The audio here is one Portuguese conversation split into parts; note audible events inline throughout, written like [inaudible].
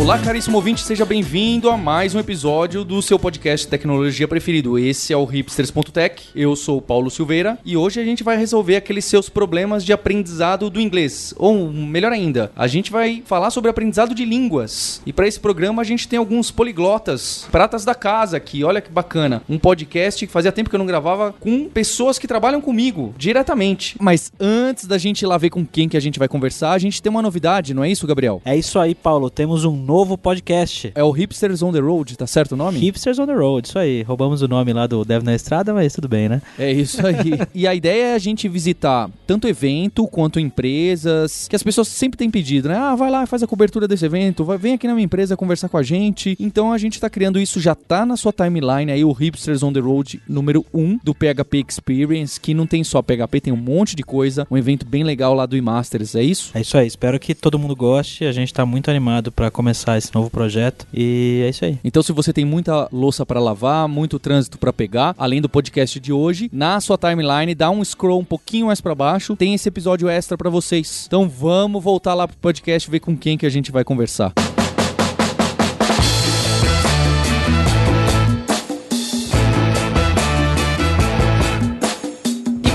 Olá, caríssimo ouvinte, seja bem-vindo a mais um episódio do seu podcast tecnologia preferido. Esse é o hipsters.tech. Eu sou o Paulo Silveira e hoje a gente vai resolver aqueles seus problemas de aprendizado do inglês. Ou melhor ainda, a gente vai falar sobre aprendizado de línguas. E para esse programa a gente tem alguns poliglotas, pratas da casa aqui. Olha que bacana. Um podcast que fazia tempo que eu não gravava com pessoas que trabalham comigo diretamente. Mas antes da gente ir lá ver com quem que a gente vai conversar, a gente tem uma novidade, não é isso, Gabriel? É isso aí, Paulo. Temos um novo podcast. É o Hipsters on the Road, tá certo o nome? Hipsters on the Road, isso aí. Roubamos o nome lá do Dev na Estrada, mas tudo bem, né? É isso aí. e a ideia é a gente visitar tanto evento quanto empresas, que as pessoas sempre têm pedido, né? Ah, vai lá, faz a cobertura desse evento, vai, vem aqui na minha empresa conversar com a gente. Então a gente tá criando isso, já tá na sua timeline aí, o Hipsters on the Road número 1 do PHP Experience, que não tem só PHP, tem um monte de coisa, um evento bem legal lá do eMasters, é isso? É isso aí. Espero que todo mundo goste. A gente tá muito animado para começar esse novo projeto e é isso aí. Então, se você tem muita louça para lavar, muito trânsito para pegar, além do podcast de hoje, na sua timeline, dá um scroll um pouquinho mais para baixo, tem esse episódio extra para vocês. Então, vamos voltar lá pro podcast ver com quem que a gente vai conversar.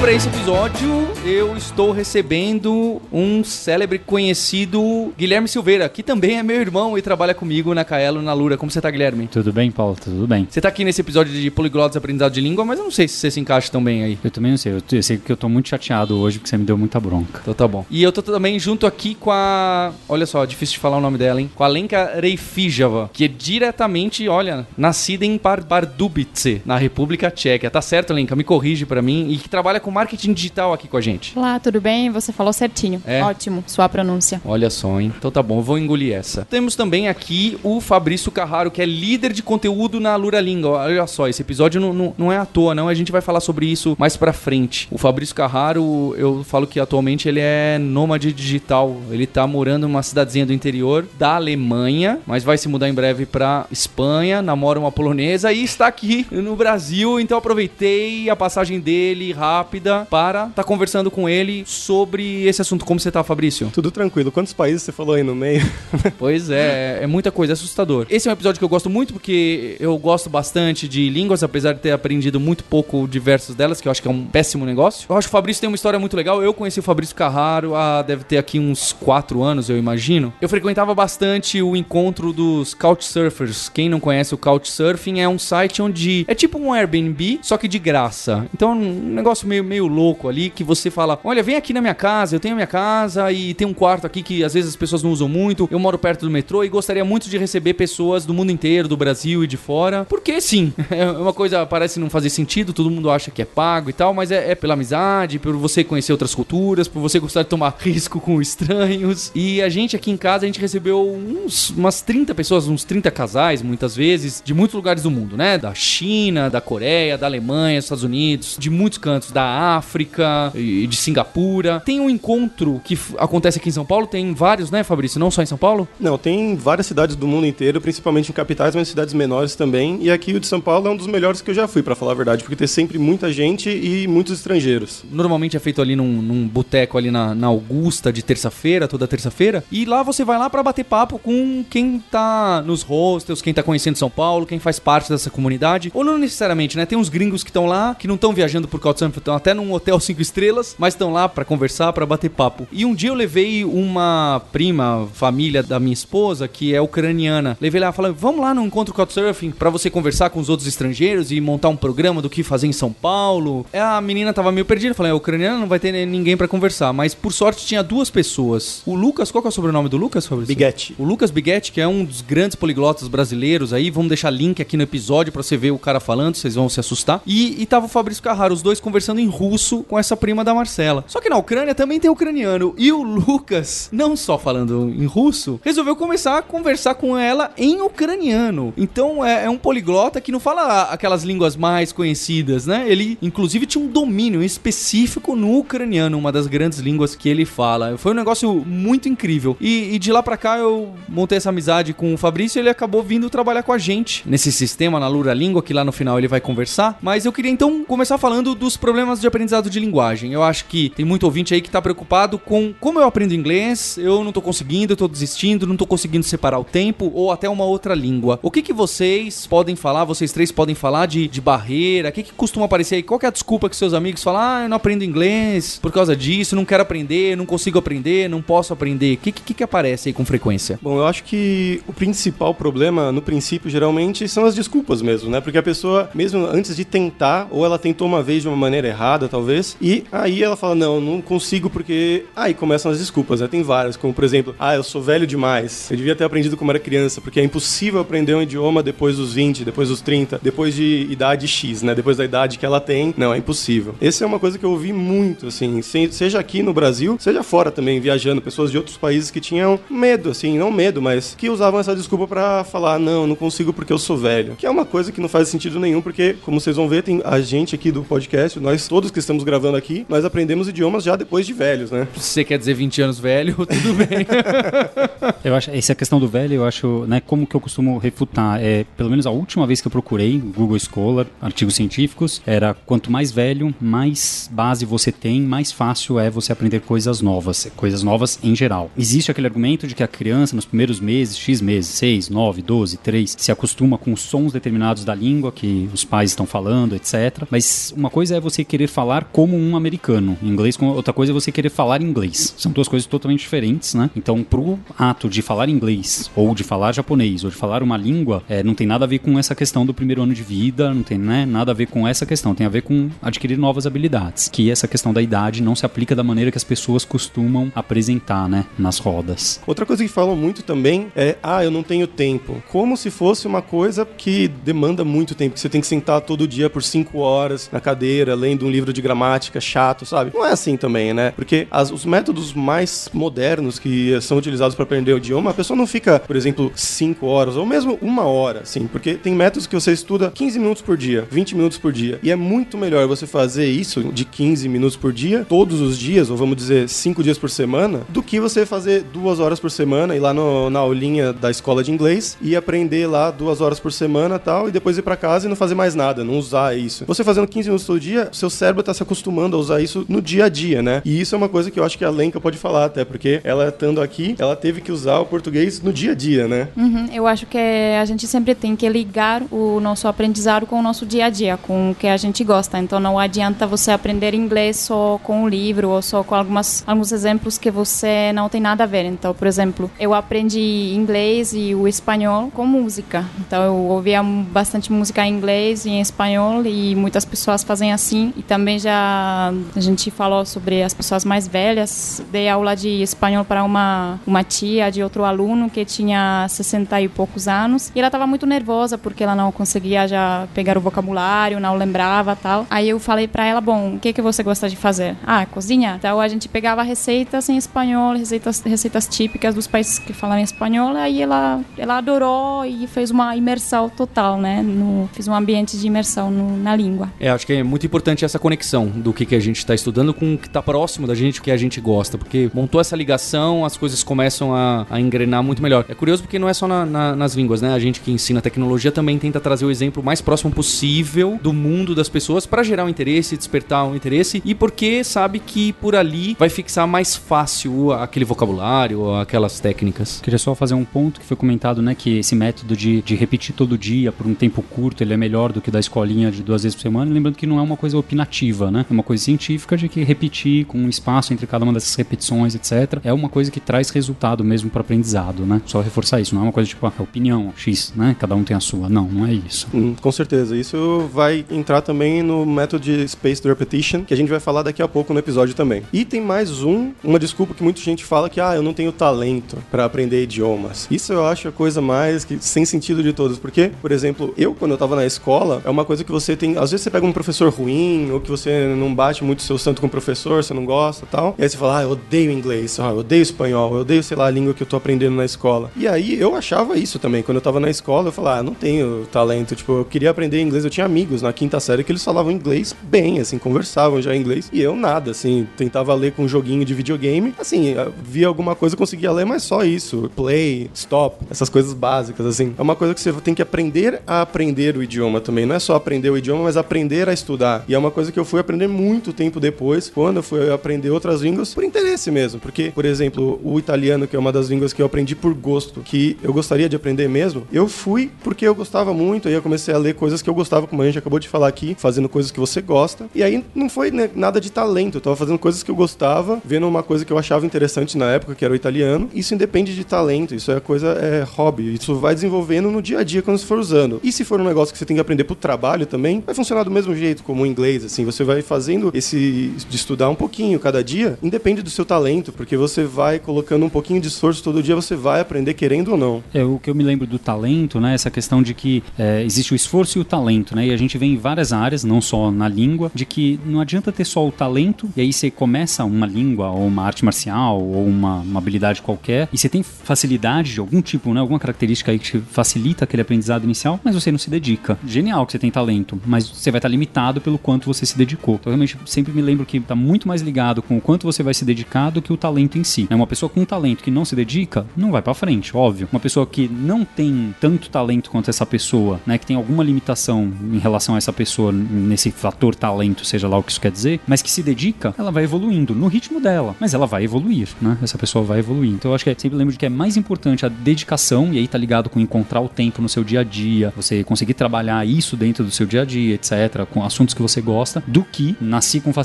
para esse episódio eu estou recebendo um célebre conhecido Guilherme Silveira, que também é meu irmão e trabalha comigo na Caelo na Lura. Como você tá, Guilherme? Tudo bem, Paulo? Tudo bem. Você tá aqui nesse episódio de Poliglotas Aprendizado de Língua, mas eu não sei se você se encaixa tão bem aí. Eu também não sei. Eu, eu sei que eu tô muito chateado hoje porque você me deu muita bronca. Então tá bom. E eu tô também junto aqui com a. Olha só, difícil de falar o nome dela, hein? Com a Lenka Reifijava, que é diretamente, olha, nascida em Pardubice, na República Tcheca. Tá certo, Lenka? Me corrige para mim. E que trabalha com marketing digital aqui com a gente. Olá, tudo bem? Você falou certinho. É? Ótimo, sua pronúncia. Olha só, hein? Então tá bom, vou engolir essa. Temos também aqui o Fabrício Carraro, que é líder de conteúdo na Lura Língua. Olha só, esse episódio não, não, não é à toa, não. A gente vai falar sobre isso mais pra frente. O Fabrício Carraro, eu falo que atualmente ele é nômade digital. Ele tá morando numa cidadezinha do interior da Alemanha, mas vai se mudar em breve pra Espanha, namora uma polonesa e está aqui no Brasil. Então aproveitei a passagem dele rápida para estar tá conversando com ele sobre esse assunto. Como você tá, Fabrício? Tudo tranquilo. Quantos países você falou aí no meio? [laughs] Pois é, é muita coisa, é assustador. Esse é um episódio que eu gosto muito porque eu gosto bastante de línguas, apesar de ter aprendido muito pouco diversos delas, que eu acho que é um péssimo negócio. Eu acho que o Fabrício tem uma história muito legal. Eu conheci o Fabrício Carraro há deve ter aqui uns 4 anos, eu imagino. Eu frequentava bastante o encontro dos Couchsurfers. Quem não conhece o Couchsurfing é um site onde é tipo um Airbnb, só que de graça. Então é um negócio meio, meio louco ali que você fala: Olha, vem aqui na minha casa, eu tenho a minha casa e tem um quarto aqui que às vezes as pessoas não usam muito. Eu moro perto do metrô e gostaria muito de receber pessoas do mundo inteiro, do Brasil e de fora. Porque sim, [laughs] é uma coisa parece não fazer sentido, todo mundo acha que é pago e tal, mas é, é pela amizade, por você conhecer outras culturas, por você gostar de tomar [laughs] risco com estranhos. E a gente aqui em casa, a gente recebeu uns, umas 30 pessoas, uns 30 casais, muitas vezes, de muitos lugares do mundo, né? Da China, da Coreia, da Alemanha, dos Estados Unidos, de muitos cantos, da África e de Singapura. Tem um encontro que acontece aqui em São Paulo, tem vários, né, Fabrício? Não só em São Paulo? Não, tem várias cidades do mundo inteiro, principalmente em capitais, mas cidades menores também. E aqui o de São Paulo é um dos melhores que eu já fui, pra falar a verdade, porque tem sempre muita gente e muitos estrangeiros. Normalmente é feito ali num, num boteco ali na, na Augusta de terça-feira, toda terça-feira. E lá você vai lá pra bater papo com quem tá nos hostels, quem tá conhecendo São Paulo, quem faz parte dessa comunidade. Ou não necessariamente, né? Tem uns gringos que estão lá, que não estão viajando por Couchsurfing, estão até num hotel cinco estrelas, mas estão lá pra conversar, pra bater papo. E um dia eu levei uma prima, família da minha esposa, que é ucraniana. Levei lá e falei, vamos lá no encontro Couchsurfing pra você conversar com os outros estrangeiros e montar um programa do que fazer em São Paulo. É, A menina tava meio perdida, falei, a ucraniana não vai ter ninguém pra conversar, mas por sorte tinha duas pessoas. O Lucas, qual que é o sobrenome do Lucas, Fabrício? Biguete. O Lucas Biguetti, que é um dos grandes poliglotas brasileiros aí, vamos deixar link aqui no episódio pra você ver o cara falando, vocês vão se assustar. E, e tava o Fabrício Carraro, os dois conversando em russo com essa prima da Marcela. Só que na Ucrânia também tem ucraniano. E o Lucas, não só falando em russo, resolveu começar a conversar com ela em ucraniano. Então é, é um poliglota que não fala aquelas línguas mais conhecidas, né? Ele, inclusive, tinha um domínio específico no ucraniano, uma das grandes línguas que ele fala. Foi um negócio muito incrível. E, e de lá pra cá eu montei essa amizade com o Fabrício e ele acabou vindo trabalhar com a gente nesse sistema na Lura Língua, que lá no final ele vai conversar. Mas eu queria então começar falando dos problemas de aprendizado de linguagem. Eu acho que tem muito ouvinte aí que tá preocupado com como eu aprendo inglês, eu não tô conseguindo, eu tô desistindo, não tô conseguindo separar o tempo ou até uma outra língua. O que que vocês podem falar, vocês três podem falar de, de barreira? O que que costuma aparecer aí? Qual é a desculpa que seus amigos falam? Ah, eu não aprendo inglês por causa disso, não quero aprender, não consigo aprender, não posso aprender. O que, que que aparece aí com frequência? Bom, eu acho que o principal problema, no princípio, geralmente, são as desculpas mesmo, né? Porque a pessoa, mesmo antes de tentar, ou ela tentou uma vez de uma maneira errada, talvez, e aí ela fala, não, não consigo porque... Aí começam as desculpas, né? Tem várias, como por exemplo, ah, eu sou velho demais, eu devia ter aprendido como era criança, porque é impossível aprender um idioma depois dos 20, depois dos 30, depois de idade X, né? Depois da idade que ela tem, não, é impossível. Essa é uma coisa que eu ouvi muito, assim, se- seja aqui no Brasil, seja fora também, viajando, pessoas de outros países que tinham medo, assim, não medo, mas que usavam essa desculpa pra falar, não, não consigo porque eu sou velho. Que é uma coisa que não faz sentido nenhum, porque, como vocês vão ver, tem a gente aqui do podcast, nós todos que estamos gravando aqui, nós aprendemos idiomas já depois de velhos, né? Se você quer dizer 20 anos velho, [laughs] tudo bem. [laughs] Eu acho, essa questão do velho, eu acho, né, como que eu costumo refutar, é, pelo menos a última vez que eu procurei Google Scholar, artigos científicos, era quanto mais velho, mais base você tem, mais fácil é você aprender coisas novas, coisas novas em geral. Existe aquele argumento de que a criança nos primeiros meses, X meses, 6, 9, 12, 3, se acostuma com sons determinados da língua que os pais estão falando, etc. Mas uma coisa é você querer falar como um americano em inglês, com- outra coisa é você querer falar inglês. São duas coisas totalmente diferentes, né? Então, pro ato de falar inglês, ou de falar japonês, ou de falar uma língua, é, não tem nada a ver com essa questão do primeiro ano de vida, não tem né, nada a ver com essa questão, tem a ver com adquirir novas habilidades. Que essa questão da idade não se aplica da maneira que as pessoas costumam apresentar, né, nas rodas. Outra coisa que falam muito também é, ah, eu não tenho tempo. Como se fosse uma coisa que demanda muito tempo, que você tem que sentar todo dia por cinco horas na cadeira, lendo um livro de gramática chato, sabe? Não é assim também, né? Porque as- os métodos mais modernos que são utilizados para aprender o idioma, a pessoa não fica, por exemplo, cinco horas, ou mesmo uma hora, assim, porque tem métodos que você estuda 15 minutos por dia, 20 minutos por dia. E é muito melhor você fazer isso de 15 minutos por dia, todos os dias, ou vamos dizer, cinco dias por semana, do que você fazer duas horas por semana, ir lá no- na aulinha da escola de inglês e aprender lá duas horas por semana tal, e depois ir pra casa e não fazer mais nada, não usar isso. Você fazendo 15 minutos todo dia, seu cérebro tá se acostumando a usar isso no dia a dia, né? E isso é uma coisa que eu acho que a Lenka pode falar até, porque ela estando aqui, ela teve que usar o português no dia a dia, né? Uhum, eu acho que a gente sempre tem que ligar o nosso aprendizado com o nosso dia a dia, com o que a gente gosta. Então não adianta você aprender inglês só com o livro ou só com algumas, alguns exemplos que você não tem nada a ver. Então, por exemplo, eu aprendi inglês e o espanhol com música. Então eu ouvia bastante música em inglês e em espanhol e muitas pessoas fazem assim. E também já gente falou sobre as pessoas mais velhas. Dei aula de espanhol para uma, uma tia de outro aluno que tinha 60 e poucos anos. E ela estava muito nervosa porque ela não conseguia já pegar o vocabulário, não lembrava tal. Aí eu falei para ela, bom, o que que você gosta de fazer? Ah, cozinhar. Então a gente pegava receitas em espanhol, receitas, receitas típicas dos países que falam espanhol. Aí ela, ela adorou e fez uma imersão total, né? No, fiz um ambiente de imersão no- na língua. É, acho que é muito importante essa conexão do que, que a gente está estudando com o que está próximo da gente, o que a gente gosta, porque montou essa ligação, as coisas começam a, a engrenar muito melhor. É curioso porque não é só na- na- nas línguas, né? A gente que ensina tecnologia também tenta trazer o exemplo mais próximo possível do mundo das pessoas para gerar um interesse, despertar um interesse e porque sabe que por ali vai fixar mais fácil aquele vocabulário, aquelas técnicas. Queria só fazer um ponto que foi comentado, né, que esse método de, de repetir todo dia por um tempo curto, ele é melhor do que da escolinha de duas vezes por semana, lembrando que não é uma coisa opinativa, né, é uma coisa científica de que repetir com um espaço entre cada uma dessas repetições, etc, é uma coisa que traz resultado mesmo para aprendizado, né, só reforçar isso, não é uma coisa tipo, ah, opinião, X, né, cada um tem a sua, não, não é isso. Hum, com certeza. Isso vai entrar também no método de Spaced Repetition, que a gente vai falar daqui a pouco no episódio também. E tem mais um, uma desculpa que muita gente fala que, ah, eu não tenho talento para aprender idiomas. Isso eu acho a coisa mais que sem sentido de todas, porque, por exemplo, eu quando eu tava na escola, é uma coisa que você tem, às vezes você pega um professor ruim, ou que você não bate muito seu santo com o professor, você não gosta tal. E aí você fala, ah, eu odeio inglês, ah, eu odeio espanhol, eu odeio, sei lá, a língua que eu tô aprendendo na escola. E aí eu achava isso também. Quando eu tava na escola, eu falava, ah, não tenho talento. Tipo, eu queria aprender inglês, eu tinha amigos na quinta série que eles falavam inglês bem, assim, conversavam já inglês. E eu nada, assim, tentava ler com um joguinho de videogame. Assim, via alguma coisa, conseguia ler, mas só isso. Play, stop, essas coisas básicas, assim. É uma coisa que você tem que aprender a aprender o idioma também. Não é só aprender o idioma, mas aprender a estudar. E é uma coisa que eu fui aprender muito tempo depois, quando eu fui aprender outras línguas, por interesse mesmo. Porque, por exemplo, o italiano, que é uma das línguas que eu aprendi por gosto, que eu gostaria de aprender mesmo, eu fui porque eu gostava muito, aí eu comecei a ler coisas que eu gostava, como a gente acabou de falar aqui, fazendo coisas que você gosta. E aí não foi né, nada de talento, eu tava fazendo coisas que eu gostava, vendo uma coisa que eu achava interessante na época, que era o italiano. Isso independe de talento, isso é coisa, é hobby. Isso vai desenvolvendo no dia a dia quando você for usando. E se for um negócio que você tem que aprender pro trabalho também, vai funcionar do mesmo jeito, como o inglês, assim. Você vai fazendo esse de estudar um pouquinho cada dia, independe do seu talento, porque você vai colocando um pouquinho de esforço todo dia, você vai aprender querendo ou não. É, o que eu me lembro do talento, né? Essa questão de que é, existe o esforço e o talento, né? E a gente vê em várias áreas, não só na língua, de que não adianta ter só o talento, e aí você começa uma língua, ou uma arte marcial, ou uma, uma habilidade qualquer, e você tem facilidade de algum tipo, né? Alguma característica aí que facilita aquele aprendizado inicial, mas você não se dedica. Genial que você tem talento, mas você vai estar limitado pelo quanto você se dedicou. Então, realmente, sempre me lembro que está muito mais ligado com o quanto você vai se dedicar do que o talento em si. É uma pessoa com talento que não se dedica, não vai para frente, óbvio. Uma pessoa que não tem tanto talento quanto essa pessoa, né, que tem alguma limitação em relação a essa pessoa nesse fator talento, seja lá o que isso quer dizer, mas que se dedica, ela vai evoluindo no ritmo dela, mas ela vai evoluir, né? Essa pessoa vai evoluir. Então eu acho que é, sempre lembro de que é mais importante a dedicação e aí tá ligado com encontrar o tempo no seu dia a dia, você conseguir trabalhar isso dentro do seu dia a dia, etc, com assuntos que você gosta, do que nasci com facilidade,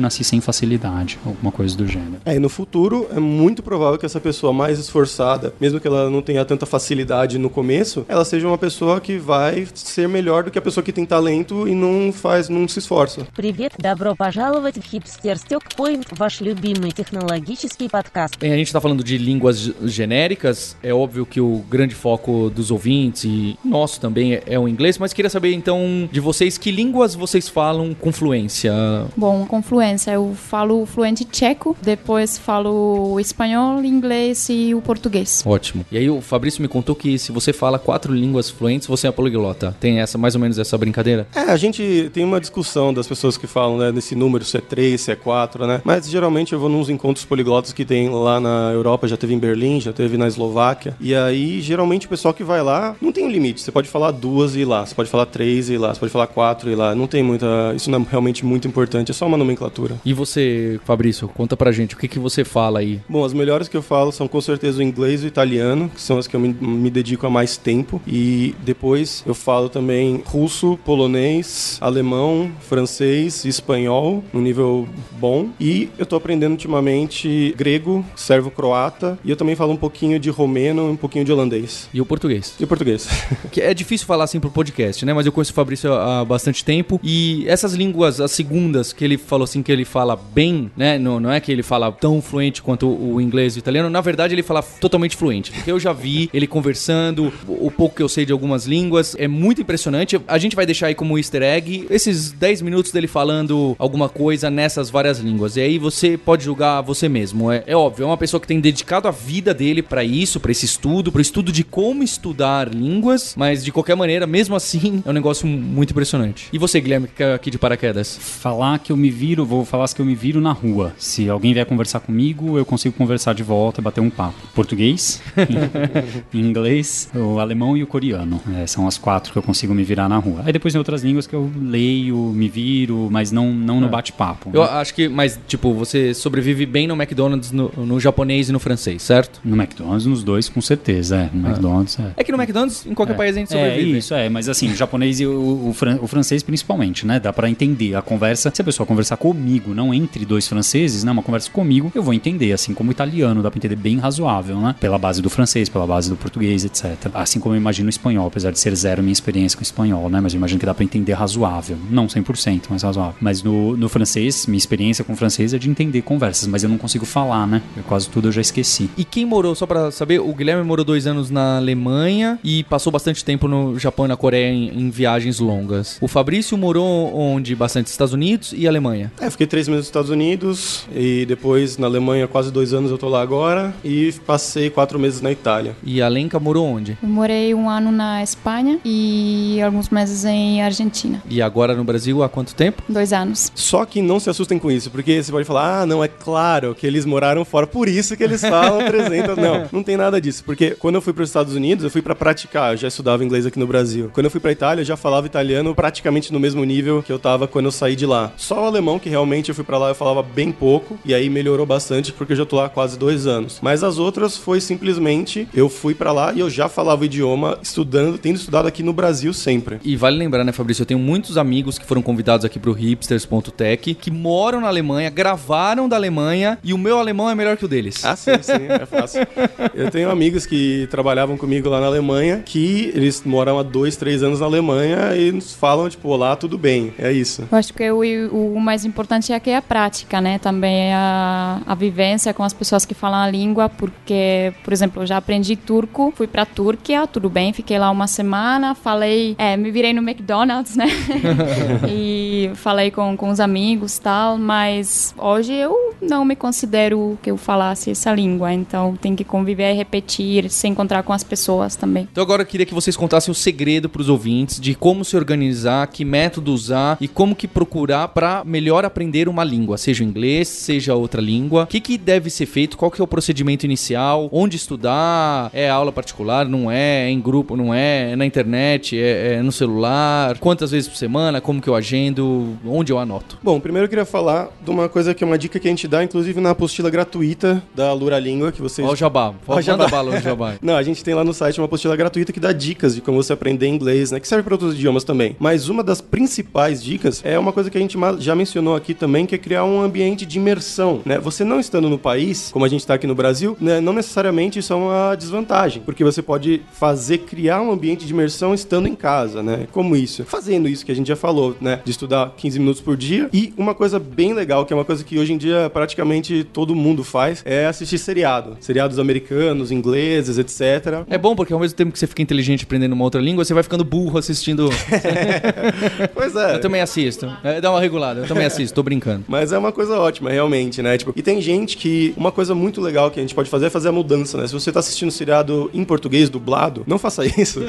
nasci sem facilidade, alguma coisa do gênero. É, e no futuro é muito provável que essa pessoa mais esforçada, mesmo que ela não tenha tanta facilidade no começo, ela seja uma pessoa que vai ser melhor do que a pessoa que tem talento e não faz, não se esforça. Привет, добро пожаловать в Hipster Point, ваш любимый технологический подкаст. Bem, a gente tá falando de línguas genéricas, é óbvio que o grande foco dos ouvintes e nosso também é, é o inglês, mas queria saber então de vocês que línguas vocês falam com fluência? Bom, com fluência, eu falo fluente tcheco, depois falo espanhol, inglês e o português. Ótimo. E aí o Fabrício me contou que se você fala quatro línguas fluentes, você é poliglota. Tem essa mais ou menos essa brincadeira? É, a gente tem uma discussão das pessoas que falam, né, nesse número, se é 3, se é 4, né? Mas geralmente eu vou nos encontros poliglotas que tem lá na Europa, já teve em Berlim, já teve na Eslováquia. E aí, geralmente o pessoal que vai lá não tem um limite. Você pode falar duas e ir lá, você pode falar três e ir lá, você pode falar quatro e ir lá. Não tem muita. Isso não é realmente muito importante, é só uma nomenclatura. E você, Fabrício, conta pra gente, o que, que você fala aí? Bom, as melhores que eu falo são com certeza o inglês e o italiano, que são as que eu me, me dedico a mais tempo. E depois eu falo também russo, polonês, alemão, francês espanhol, no nível bom. E eu tô aprendendo ultimamente grego, servo-croata. E eu também falo um pouquinho de romeno e um pouquinho de holandês. E o português? E o português. [laughs] Que é difícil falar assim pro podcast, né? Mas eu conheço o Fabrício há bastante tempo. E essas línguas, as segundas, que ele falou assim, que ele fala bem, né? Não, não é que ele fala tão fluente quanto o inglês e o italiano. Na verdade, ele fala totalmente fluente. Eu já vi ele conversando, o pouco que eu sei de algumas línguas. É muito impressionante. A gente vai deixar aí como easter egg esses 10 minutos dele falando alguma coisa nessas várias línguas. E aí você pode julgar você mesmo. É, é óbvio, é uma pessoa que tem dedicado a vida dele para isso, para esse estudo, para estudo de como estudar línguas. Mas de qualquer maneira, mesmo assim, é um negócio muito impressionante. E você, Guilherme, que é aqui de paraquedas? Falar que eu me viro, vou falar que eu me viro na rua. Se alguém vier conversar comigo, eu consigo conversar de volta e bater um papo. Português, [laughs] inglês, o alemão e o coreano. É, são as quatro que eu consigo me virar na rua. Aí depois tem outras línguas que eu leio, me viro, mas não, não no bate-papo. Eu né? acho que, mas, tipo, você sobrevive bem no McDonald's, no, no japonês e no francês, certo? No McDonald's, nos dois, com certeza. É. No McDonald's, é. É que no McDonald's, em qualquer É. país a gente É, sobrevive. isso, é. Mas assim, o japonês e o, o, fran- o francês principalmente, né? Dá pra entender a conversa. Se a pessoa conversar comigo, não entre dois franceses, né? Uma conversa comigo, eu vou entender. Assim como italiano, dá pra entender bem razoável, né? Pela base do francês, pela base do português, etc. Assim como eu imagino o espanhol, apesar de ser zero minha experiência com o espanhol, né? Mas eu imagino que dá pra entender razoável. Não 100%, mas razoável. Mas no, no francês, minha experiência com o francês é de entender conversas, mas eu não consigo falar, né? Eu, quase tudo eu já esqueci. E quem morou, só pra saber, o Guilherme morou dois anos na Alemanha e passou bastante tempo no Japão e na Coreia em, em viagens longas. O Fabrício morou onde bastante Estados Unidos e Alemanha. É, fiquei três meses nos Estados Unidos e depois na Alemanha quase dois anos eu tô lá agora e passei quatro meses na Itália. E a Lenka morou onde? Eu morei um ano na Espanha e alguns meses em Argentina. E agora no Brasil há quanto tempo? Dois anos. Só que não se assustem com isso, porque você pode falar, ah, não, é claro que eles moraram fora, por isso que eles falam [laughs] 300. Não, não tem nada disso, porque quando eu fui para os Estados Unidos, eu fui para praticar, eu já estudava inglês aqui no Brasil. Quando eu fui para Itália, eu já falava italiano praticamente no mesmo nível que eu tava quando eu saí de lá. Só o alemão, que realmente eu fui para lá, eu falava bem pouco, e aí melhorou bastante, porque eu já tô lá há quase dois anos. Mas as outras foi simplesmente, eu fui para lá e eu já falava o idioma, estudando, tendo estudado aqui no Brasil sempre. E vale lembrar, né, Fabrício? Eu tenho muitos amigos que foram convidados aqui pro hipsters.tech que moram na Alemanha, gravaram da Alemanha e o meu alemão é melhor que o deles. Ah, sim, sim, é fácil. [laughs] Eu tenho amigos que trabalhavam comigo lá na Alemanha, que eles moram há dois, três anos na Alemanha e nos falam, tipo, olá, tudo bem. É isso. Eu acho que o, o mais importante é que é a prática, né? Também é a, a vivência com as pessoas que falam a língua, porque, por exemplo, eu já aprendi turco, fui pra Turquia, tudo bem, fiquei lá uma semana, falei, é, me virei no McDonald's, né? [laughs] e falei com, com os amigos tal, mas hoje eu não me considero que eu falasse essa língua, então tem que conviver, repetir, se encontrar com as pessoas também. Então agora eu queria que vocês contassem o segredo pros ouvintes de como se organizar, que método usar e como que procurar para melhor aprender uma língua, seja o inglês, seja outra língua. O que, que deve ser feito? Qual que é o procedimento inicial? Onde estudar? É aula particular? Não é? É em grupo? Não é? É na internet? É, é no celular? Quantas vezes por semana? Como que eu agendo? Onde eu anoto? Bom, primeiro eu queria falar de uma coisa que é uma dica que a gente dá, inclusive na apostila gratuita da Lura Língua, que vocês... Ó o jabá. Ó, Manda jabá. bala o jabá. [laughs] Não, a gente tem lá no site uma apostila gratuita que dá dicas de como você aprender inglês, né? Que serve para outros idiomas também. Mas uma das principais dicas é uma coisa que a gente já mencionou aqui também, que é criar um ambiente de imersão, né? Você não estando no país, como a gente está aqui no Brasil, né? não necessariamente isso é uma desvantagem, porque você pode fazer, criar um ambiente de imersão estando em casa, né? Como isso? Fazendo isso que a gente já falou, né? De estudar 15 minutos por dia. E uma coisa bem legal, que é uma coisa que hoje em dia praticamente todo mundo faz, é assistir seriado. Seriados americanos, ingleses, etc. É bom porque ao mesmo tempo que você fica inteligente aprendendo uma outra língua, você vai ficando burro assistindo. [laughs] Pois é. eu também assisto. É, dá uma regulada, eu também assisto, tô brincando. Mas é uma coisa ótima, realmente, né? Tipo, e tem gente que. Uma coisa muito legal que a gente pode fazer é fazer a mudança, né? Se você tá assistindo seriado em português dublado, não faça [laughs] isso.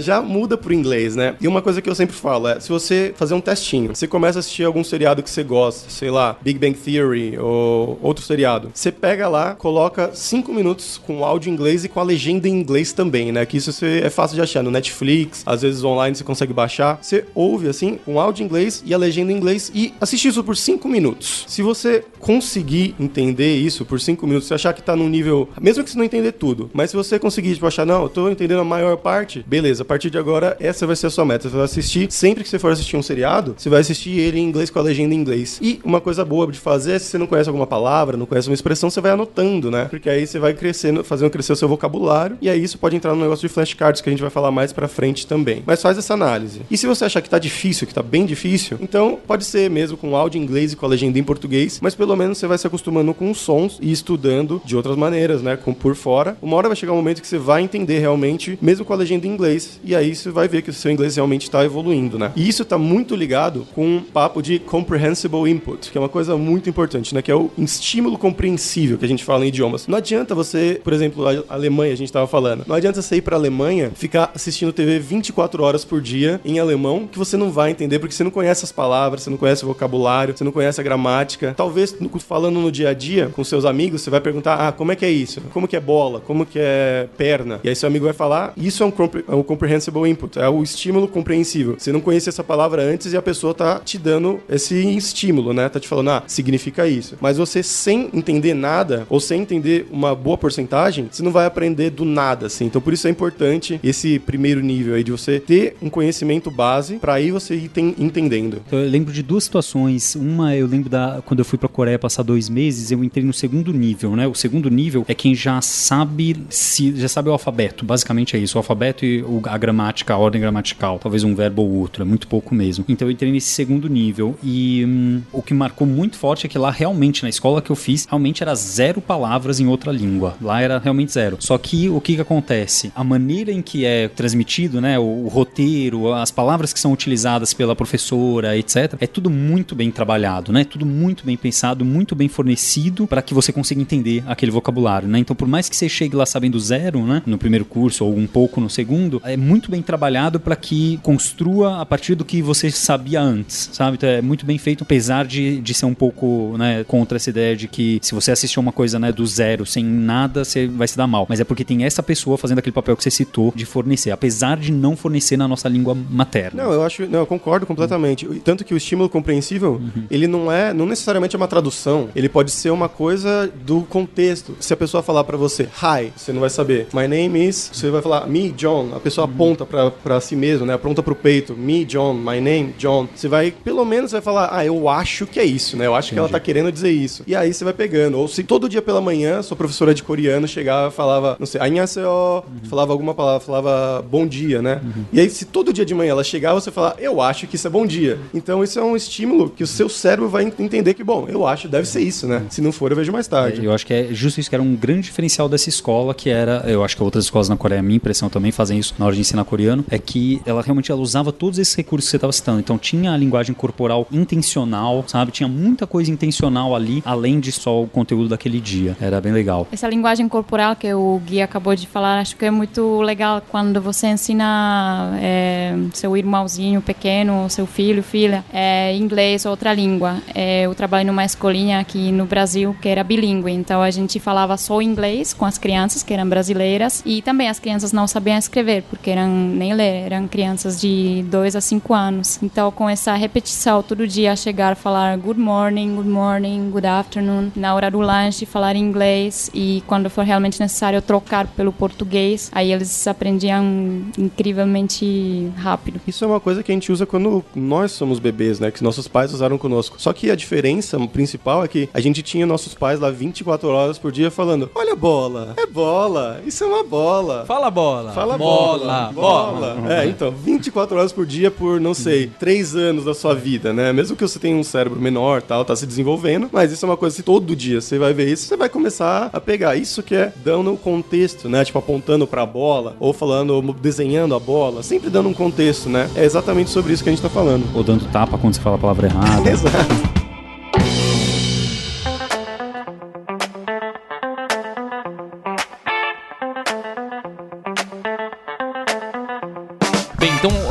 Já muda pro inglês, né? E uma coisa que eu sempre falo é: se você fazer um testinho, você começa a assistir algum seriado que você gosta, sei lá, Big Bang Theory ou outro seriado, você pega lá, coloca cinco minutos com áudio em inglês e com a legenda em inglês também, né? Que isso você- é fácil de achar no Netflix, às vezes online você consegue baixar. Você ouve assim, com áudio em inglês e a legenda em inglês e assiste isso por cinco minutos. Se você conseguir entender isso por cinco minutos, você achar que tá num nível. Mesmo que você não entender tudo, mas se você conseguir, tipo, achar, não, eu tô entendendo a maior parte, beleza, a partir de agora, essa vai ser a sua meta. Você vai assistir, sempre que você for assistir um seriado, você vai assistir ele em inglês com a legenda em inglês. E uma coisa boa de fazer é se você não conhece alguma palavra, não conhece uma expressão, você vai anotando, né? Porque aí você vai crescendo, fazendo crescer o seu vocabulário, e aí isso pode entrar no negócio de flashcards que a gente vai falar mais pra frente também. Mas faz essa análise. E se você achar que tá difícil, que tá bem difícil, então pode ser mesmo com áudio em inglês e com a legenda em português, mas pelo menos você vai se acostumando com os sons e estudando de outras maneiras, né? Com por fora. Uma hora vai chegar um momento que você vai entender realmente, mesmo com a legenda em inglês, e aí você vai ver que o seu inglês realmente tá evoluindo, né? E isso tá muito ligado com um papo de comprehensible input, que é uma coisa muito importante, né? Que é o estímulo compreensível que a gente fala em idiomas. Não adianta você, por exemplo, a Alemanha, a gente tava falando, não adianta você ir pra Alemanha, ficar assistindo TV 24 horas por dia em alemão, que você não vai entender, porque você não conhece as palavras, você não conhece o vocabulário, você não conhece a gramática. Talvez, falando no dia a dia com seus amigos, você vai perguntar, ah, como é que é isso? Como que é bola? Como que é perna? E aí seu amigo vai falar, isso é um, compre- é um comprehensible input, é o estímulo compreensível. Você não conhecia essa palavra antes e a pessoa tá te dando esse estímulo, né? Tá te falando, ah, significa isso. Mas você sem entender nada, ou sem entender uma boa porcentagem, você não vai aprender do nada, assim. Então por isso é importante esse primeiro nível aí de você ter um conhecimento base para aí você ir ten- entendendo. Então, de duas situações. Uma, eu lembro da quando eu fui pra Coreia passar dois meses, eu entrei no segundo nível, né? O segundo nível é quem já sabe se já sabe o alfabeto. Basicamente é isso, o alfabeto e a gramática, a ordem gramatical, talvez um verbo ou outro, é muito pouco mesmo. Então eu entrei nesse segundo nível e hum, o que marcou muito forte é que lá realmente na escola que eu fiz, realmente era zero palavras em outra língua. Lá era realmente zero. Só que o que que acontece? A maneira em que é transmitido, né, o, o roteiro, as palavras que são utilizadas pela professora, etc. É tudo muito bem trabalhado, né? Tudo muito bem pensado, muito bem fornecido para que você consiga entender aquele vocabulário, né? Então, por mais que você chegue lá sabendo zero, né, no primeiro curso ou um pouco no segundo, é muito bem trabalhado para que construa a partir do que você sabia antes, sabe? Então, é muito bem feito, apesar de, de ser um pouco, né, contra essa ideia de que se você assistir uma coisa, né, do zero, sem nada, você vai se dar mal. Mas é porque tem essa pessoa fazendo aquele papel que você citou de fornecer, apesar de não fornecer na nossa língua materna. Não, eu acho, não, eu concordo completamente. Tanto que o estímulo compreensível, ele não é, não necessariamente é uma tradução. Ele pode ser uma coisa do contexto. Se a pessoa falar pra você, hi, você não vai saber. My name is, você vai falar me, John. A pessoa aponta pra, pra si mesmo, né? Aponta pro peito, me, John, my name, John. Você vai, pelo menos, vai falar, ah, eu acho que é isso, né? Eu acho que ela tá querendo dizer isso. E aí você vai pegando. Ou se todo dia pela manhã, sua professora de coreano chegava e falava, não sei, annyeonghaseyo, falava alguma palavra, falava bom dia, né? E aí, se todo dia de manhã ela chegava, você fala, eu acho que isso é bom dia. Então, isso é um estímulo que o seu cérebro vai entender que, bom, eu acho, deve ser isso, né? Se não for, eu vejo mais tarde. Eu acho que é justo isso que era um grande diferencial dessa escola, que era, eu acho que outras escolas na Coreia, a minha impressão também fazem isso na hora de ensinar coreano, é que ela realmente ela usava todos esses recursos que você estava citando. Então tinha a linguagem corporal intencional, sabe? Tinha muita coisa intencional ali, além de só o conteúdo daquele dia. Era bem legal. Essa linguagem corporal que o Gui acabou de falar, acho que é muito legal quando você ensina é, seu irmãozinho pequeno, seu filho, filha, é, inglês ou outra língua. É, eu trabalho numa escolinha aqui no Brasil que era bilíngue, então a gente falava só inglês com as crianças que eram brasileiras e também as crianças não sabiam escrever porque eram nem ler, eram crianças de 2 a 5 anos. Então com essa repetição todo dia chegar falar good morning, good morning, good afternoon, na hora do lanche falar inglês e quando for realmente necessário trocar pelo português, aí eles aprendiam incrivelmente rápido. Isso é uma coisa que a gente usa quando nós somos bebês, né? Que nossos pais usaram conosco. Só que a diferença principal é que a gente tinha nossos pais lá 24 horas por dia falando: Olha a bola, é bola, isso é uma bola. Fala bola. Fala bola. bola. bola. É, então, 24 horas por dia por, não sei, 3 anos da sua vida, né? Mesmo que você tenha um cérebro menor tal, tá se desenvolvendo, mas isso é uma coisa que todo dia você vai ver isso, você vai começar a pegar. Isso que é dando um contexto, né? Tipo, apontando pra bola, ou falando, desenhando a bola, sempre dando um contexto, né? É exatamente sobre isso que a gente tá falando. Ou dando tapa quando você fala a palavra errada. [laughs] Exato.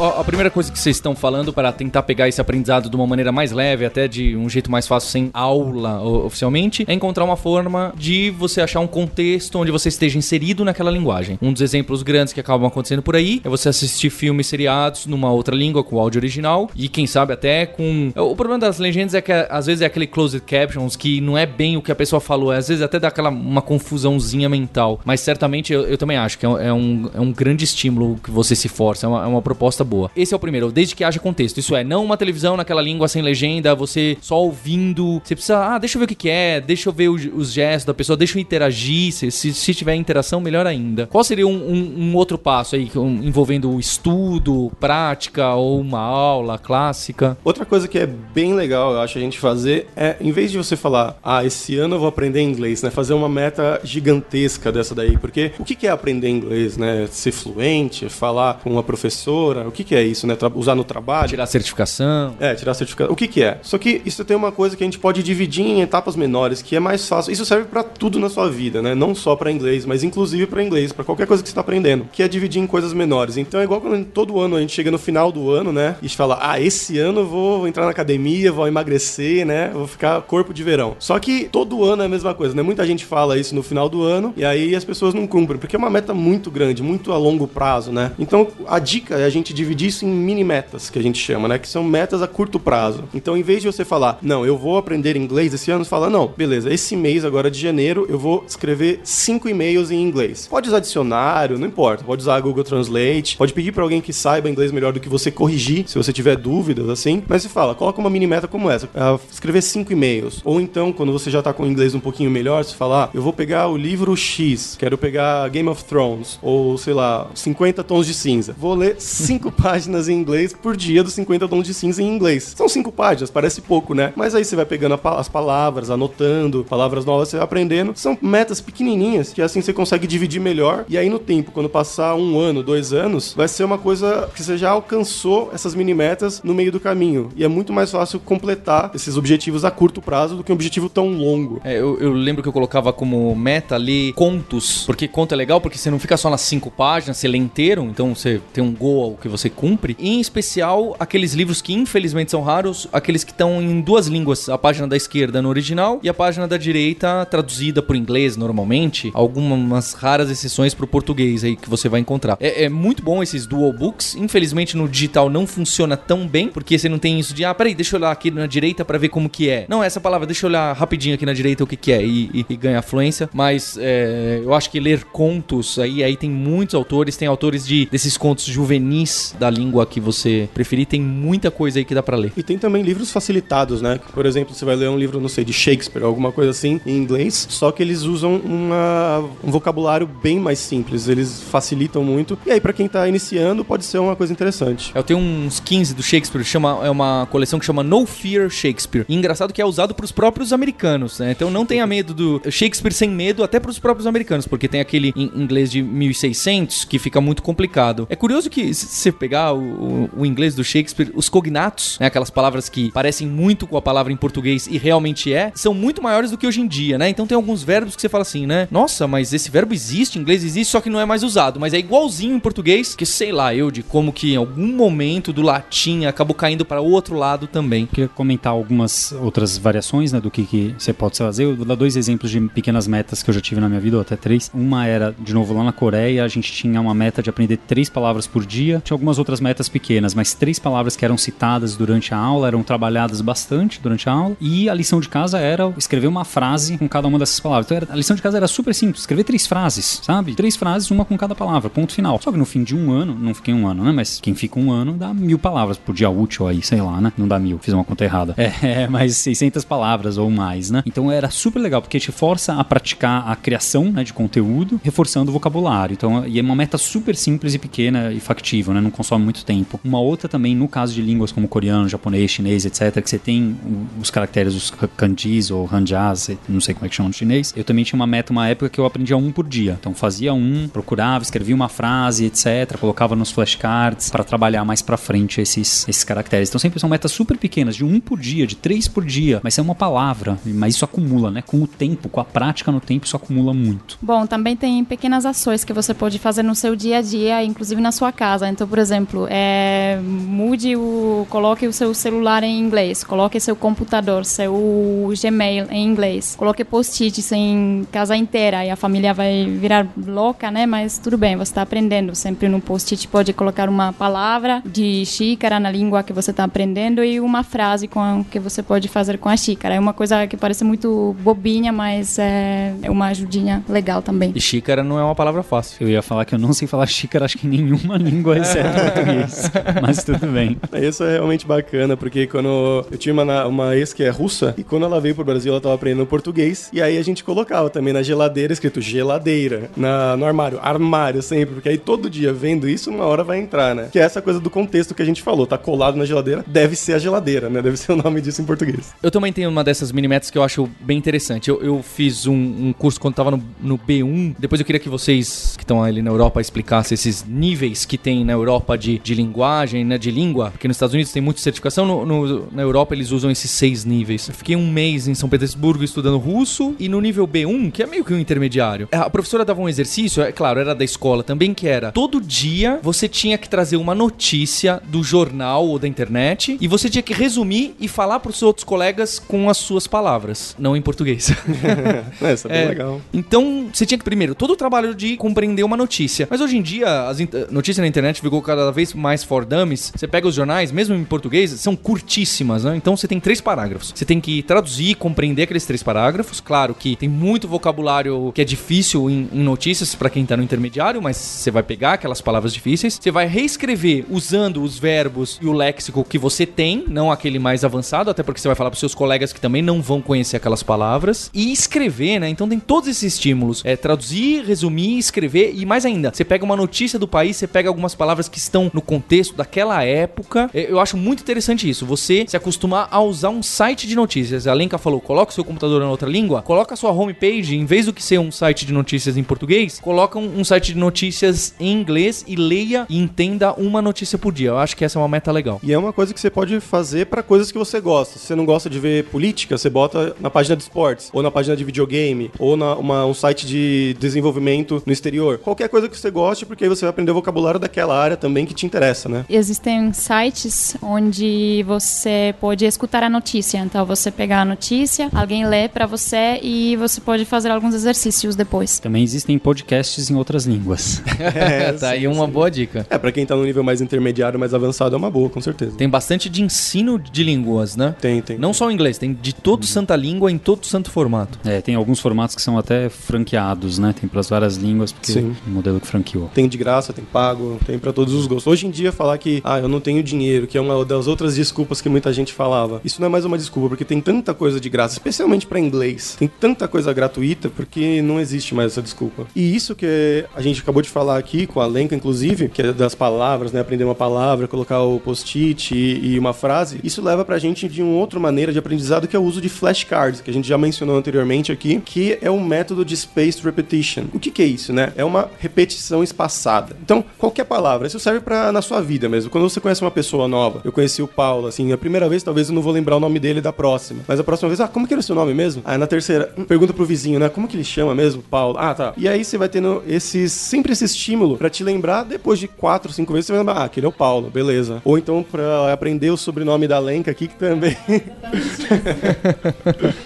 A, primeira coisa que vocês estão falando para tentar pegar esse aprendizado de uma maneira mais leve, até de um jeito mais fácil, sem aula oficialmente, é encontrar uma forma de você achar um contexto onde você esteja inserido naquela linguagem. Um dos exemplos grandes que acabam acontecendo por aí é você assistir filmes seriados numa outra língua com áudio original e quem sabe até com. O problema das legendas é que às vezes é aquele closed captions que não é bem o que a pessoa falou, às vezes até dá aquela uma confusãozinha mental. Mas certamente eu, eu também acho que é um, é um, é um grande estímulo que você se força, é uma, é uma proposta boa. Esse é o primeiro, desde que haja contexto. Isso é, não uma televisão naquela língua sem legenda, você só ouvindo. Você precisa, ah, deixa eu ver o que, que é, deixa eu ver os, os gestos da pessoa, deixa eu interagir. Se, se, se tiver interação, melhor ainda. Qual seria um, um- um outro passo aí, um- envolvendo estudo, prática ou uma aula clássica? Outra coisa que é bem legal, eu acho, a gente fazer é, em vez de você falar, ah, esse ano eu vou aprender inglês, né? Fazer uma meta gigantesca dessa daí. Porque o que que é aprender inglês, né? Ser fluente, falar com uma professora, o que que é isso, né? Tra- usar no trabalho. Tirar certificação. É, tirar certificado. O que que é? Só que isso tem uma coisa que a gente pode dividir em etapas menores, que é mais fácil. Isso serve pra tudo na sua vida, né? Não só pra inglês, mas inclusive pra inglês, pra qualquer coisa que você tá aprendendo, que é dividir em coisas menores. Então é igual quando todo ano a gente chega no final do ano, né? E fala: "Ah, esse ano eu vou entrar na academia, vou emagrecer, né? Vou ficar corpo de verão". Só que todo ano é a mesma coisa, né? Muita gente fala isso no final do ano e aí as pessoas não cumprem, porque é uma meta muito grande, muito a longo prazo, né? Então a dica é a gente dividir isso em mini metas, que a gente chama, né? Que são metas a curto prazo. Então, em vez de você falar, não, eu vou aprender inglês esse ano, você fala, não, beleza, esse mês agora de janeiro eu vou escrever cinco e-mails em inglês. Pode usar dicionário, não importa. Pode usar Google Translate, pode pedir pra alguém que saiba inglês melhor do que você corrigir, se você tiver dúvidas, assim. Mas você fala, coloca uma mini meta como essa, ah, escrever cinco e-mails. Ou então, quando você já tá com o inglês um pouquinho melhor, você fala, ah, eu vou pegar o livro X, quero pegar Game of Thrones, ou sei lá, 50 tons de cinza. Vou ler cinco [laughs] páginas em inglês por dia dos 50 tons de cinza em inglês. São cinco páginas, parece pouco, né? Mas aí você vai pegando pa- as palavras, anotando, palavras novas você vai aprendendo. São metas pequenininhas que assim você consegue dividir melhor. E aí no tempo, quando passar um ano, dois anos, vai ser uma coisa que você já alcançou essas mini metas no meio do caminho. E é muito mais fácil completar esses objetivos a curto prazo do que um objetivo tão longo. É, eu, eu lembro que eu colocava como meta ler contos, porque conto é legal porque você não fica só nas cinco páginas, você lê inteiro, então você tem um gol ao que você cumpre. Em especial, aqueles livros que infelizmente são raros, aqueles que estão em duas línguas, a página da esquerda no original e a página da direita traduzida por inglês normalmente, algumas raras exceções pro português aí que você vai encontrar. É, é muito bom esses dual books, infelizmente no digital não funciona tão bem, porque você não tem isso de, ah, peraí, deixa eu olhar aqui na direita pra ver como que é. Não, essa palavra, deixa eu olhar rapidinho aqui na direita o que que é e, e, e ganha fluência, mas é, eu acho que ler contos aí, aí tem muitos autores, tem autores de desses contos juvenis da língua que você preferir, tem muita coisa aí que dá pra ler. E tem também livros facilitados, né? Por exemplo, você vai ler um livro, não sei, de Shakespeare, alguma coisa assim, em inglês, só que eles usam uma- um vocabulário bem mais simples, eles facilitam muito. E aí, pra quem tá iniciando, pode ser uma coisa interessante. Eu tenho uns 15 do Shakespeare, chama, é uma coleção que chama No Fear Shakespeare. E engraçado que é usado pros próprios americanos, né? Então não tenha medo do Shakespeare sem medo, até pros próprios americanos, porque tem aquele em inglês de 1600 que fica muito complicado. É curioso que se você pegar o, o- o inglês do Shakespeare, os cognatos, né, aquelas palavras que parecem muito com a palavra em português e realmente é, são muito maiores do que hoje em dia, né? Então tem alguns verbos que você fala assim, né? Nossa, mas esse verbo existe, inglês existe, só que não é mais usado, mas é igualzinho em português, que sei lá, eu de como que em algum momento do latim acabou caindo para o outro lado também. Queria comentar algumas outras variações né, do que, que você pode fazer. Eu vou dar dois exemplos de pequenas metas que eu já tive na minha vida, ou até três. Uma era, de novo, lá na Coreia, a gente tinha uma meta de aprender três palavras por dia. Tinha algumas outras metas pequenas, mas três palavras que eram citadas durante a aula, eram trabalhadas bastante durante a aula. E a lição de casa era escrever uma frase com cada uma dessas palavras. Então era- a lição de casa era super simples, escrever três frases, sabe? Três frases, uma com cada palavra, ponto final. Só que no fim de um ano, não fiquei um ano, né? Mas quem fica um ano dá mil palavras por dia útil aí, sei lá, né? Não dá mil, fiz uma conta errada. [laughs] É, mas 600 palavras ou mais, né? Então era super legal, porque te força a praticar a criação né, de conteúdo, reforçando o vocabulário. Então, e é uma meta super simples e pequena e factível, né? Não consome muito tempo. Uma outra também, no caso de línguas como coreano, japonês, chinês, etc., que você tem os caracteres, os kanjis ou hanjas, não sei como é que chama no chinês. Eu também tinha uma meta, uma época que eu aprendia um por dia. Então fazia um, procurava, escrevia uma frase, etc., colocava nos flashcards para trabalhar mais pra frente esses, esses caracteres. Então sempre são metas super pequenas, de um por dia, de três por dia, mas é uma palavra, mas isso acumula, né? Com o tempo, com a prática no tempo, isso acumula muito. Bom, também tem pequenas ações que você pode fazer no seu dia a dia, inclusive na sua casa. Então, por exemplo, é, mude o, coloque o seu celular em inglês, coloque seu computador, seu Gmail em inglês, coloque post-its em casa inteira e a família vai virar louca, né? Mas tudo bem, você está aprendendo. Sempre no post-it pode colocar uma palavra de xícara na língua que você está aprendendo e uma frase com a, que você pode fazer com a xícara. É uma coisa que parece muito bobinha, mas é, é uma ajudinha legal também. E xícara não é uma palavra fácil. Eu ia falar que eu não sei falar xícara, acho que em nenhuma [laughs] língua, exceto português. [laughs] Mas tudo bem. Isso é realmente bacana, porque quando eu tinha uma, uma ex que é russa, e quando ela veio pro Brasil, ela tava aprendendo português, e aí a gente colocava também na geladeira escrito geladeira, na, no armário, armário sempre, porque aí todo dia vendo isso, uma hora vai entrar, né? Que é essa coisa do contexto que a gente falou, tá colado na geladeira, deve ser a geladeira, né? Deve ser o nome disso em português. Eu também tenho uma dessas mini metas que eu acho bem interessante. Eu, eu fiz um, um curso quando tava no, no B1. Depois eu queria que vocês que estão ali na Europa explicassem esses níveis que tem na Europa de, de linguagem, né? De língua. Porque nos Estados Unidos tem muita certificação. No, no- na Europa eles usam esses seis níveis. Eu fiquei um mês em São Petersburgo estudando russo. E no nível B1, que é meio que um intermediário, a professora dava um exercício, é claro, era da escola também, que era todo dia você tinha que trazer uma notícia do jornal ou da internet e você tinha que resumir e falar para os seus outros colegas com as suas palavras, não em português. [laughs] É, isso é bem É. legal. Então, você tinha que, primeiro, todo o trabalho de compreender uma notícia. Mas hoje em dia, as in- notícias na internet ficou cada vez mais for dummies. Você pega os jornais, mesmo em português, são curtíssimas, né? Então você tem três parágrafos. Você tem que traduzir, compreender aqueles três parágrafos. Claro que tem muito vocabulário que é difícil em, em notícias para quem tá no intermediário, mas você vai pegar aquelas palavras difíceis. Você vai reescrever usando os verbos e o léxico que você tem, não aquele mais avançado, até porque você vai falar pros seus colegas que também não vão conhecer aquelas palavras. E escrever, né? Então tem todos esses estímulos. É traduzir, resumir, escrever e mais ainda. Você pega uma notícia do país, você pega algumas palavras que estão no contexto daquela época. É, Eu acho muito interessante isso. Você se acostumar a usar um site de notícias. A Lenka falou: coloca o seu computador na outra língua, coloca a sua homepage, em vez do que ser um site de notícias em português, coloca um, site de notícias em inglês e leia e entenda uma notícia por dia. Eu acho que essa é uma meta legal. E é uma coisa que você pode fazer pra coisas que você gosta. Se você não gosta de ver política, você bota na página de esportes, ou na página de videogame, ou na uma- um site de desenvolvimento no exterior. Qualquer coisa que você goste, porque aí você vai aprender o vocabulário daquela área também que te interessa, né? Existem sites onde você pode escutar a notícia. Então você pegar a notícia, alguém lê pra você e você pode fazer alguns exercícios depois. Também existem podcasts em outras línguas. [laughs] tá aí uma boa dica. É, pra quem tá no nível mais intermediário, mais avançado, é uma boa, com certeza. Tem bastante de ensino de línguas, né? Tem, tem. Não só o inglês, tem de todo santa língua em todo santo formato. É, tem alguns formatos que são até franqueados, né? Tem pras várias línguas, porque Sim. o modelo que franqueou. Tem de graça, tem pago, tem pra todos os gostos. Hoje em dia, falar que, ah, eu não tenho dinheiro, que é uma das outras desculpas que muita gente falava. Isso não é mais uma desculpa, porque tem tanta coisa de graça, especialmente pra inglês. Tem tanta coisa gratuita, porque não existe mais essa desculpa. E isso que a gente acabou de falar aqui, com a Lenka, inclusive, que é das palavras, né? Aprender uma palavra, colocar o post-it e, e uma frase, isso leva pra gente de uma outra maneira de aprendizado, que é o uso de flashcards, que a gente já mencionou anteriormente aqui, que é um método de spaced repetition. O que, que é isso, né? É uma repetição espaçada. Então, qualquer palavra, isso serve para na sua vida mesmo. Quando você conhece uma pessoa nova, eu conheci o Paulo, assim, a primeira vez talvez eu não vou lembrar o nome dele da próxima, mas a próxima vez, ah, como que era o seu nome mesmo? Ah, na terceira, hum, pergunta pro vizinho, né? Como que ele chama mesmo? Paulo. Ah, tá. E aí você vai tendo esses, sempre esse estímulo pra te lembrar, depois de quatro, cinco vezes, você vai lembrar, ah, aquele é o Paulo, beleza. Ou então pra aprender o sobrenome da Lenka aqui, que também [laughs]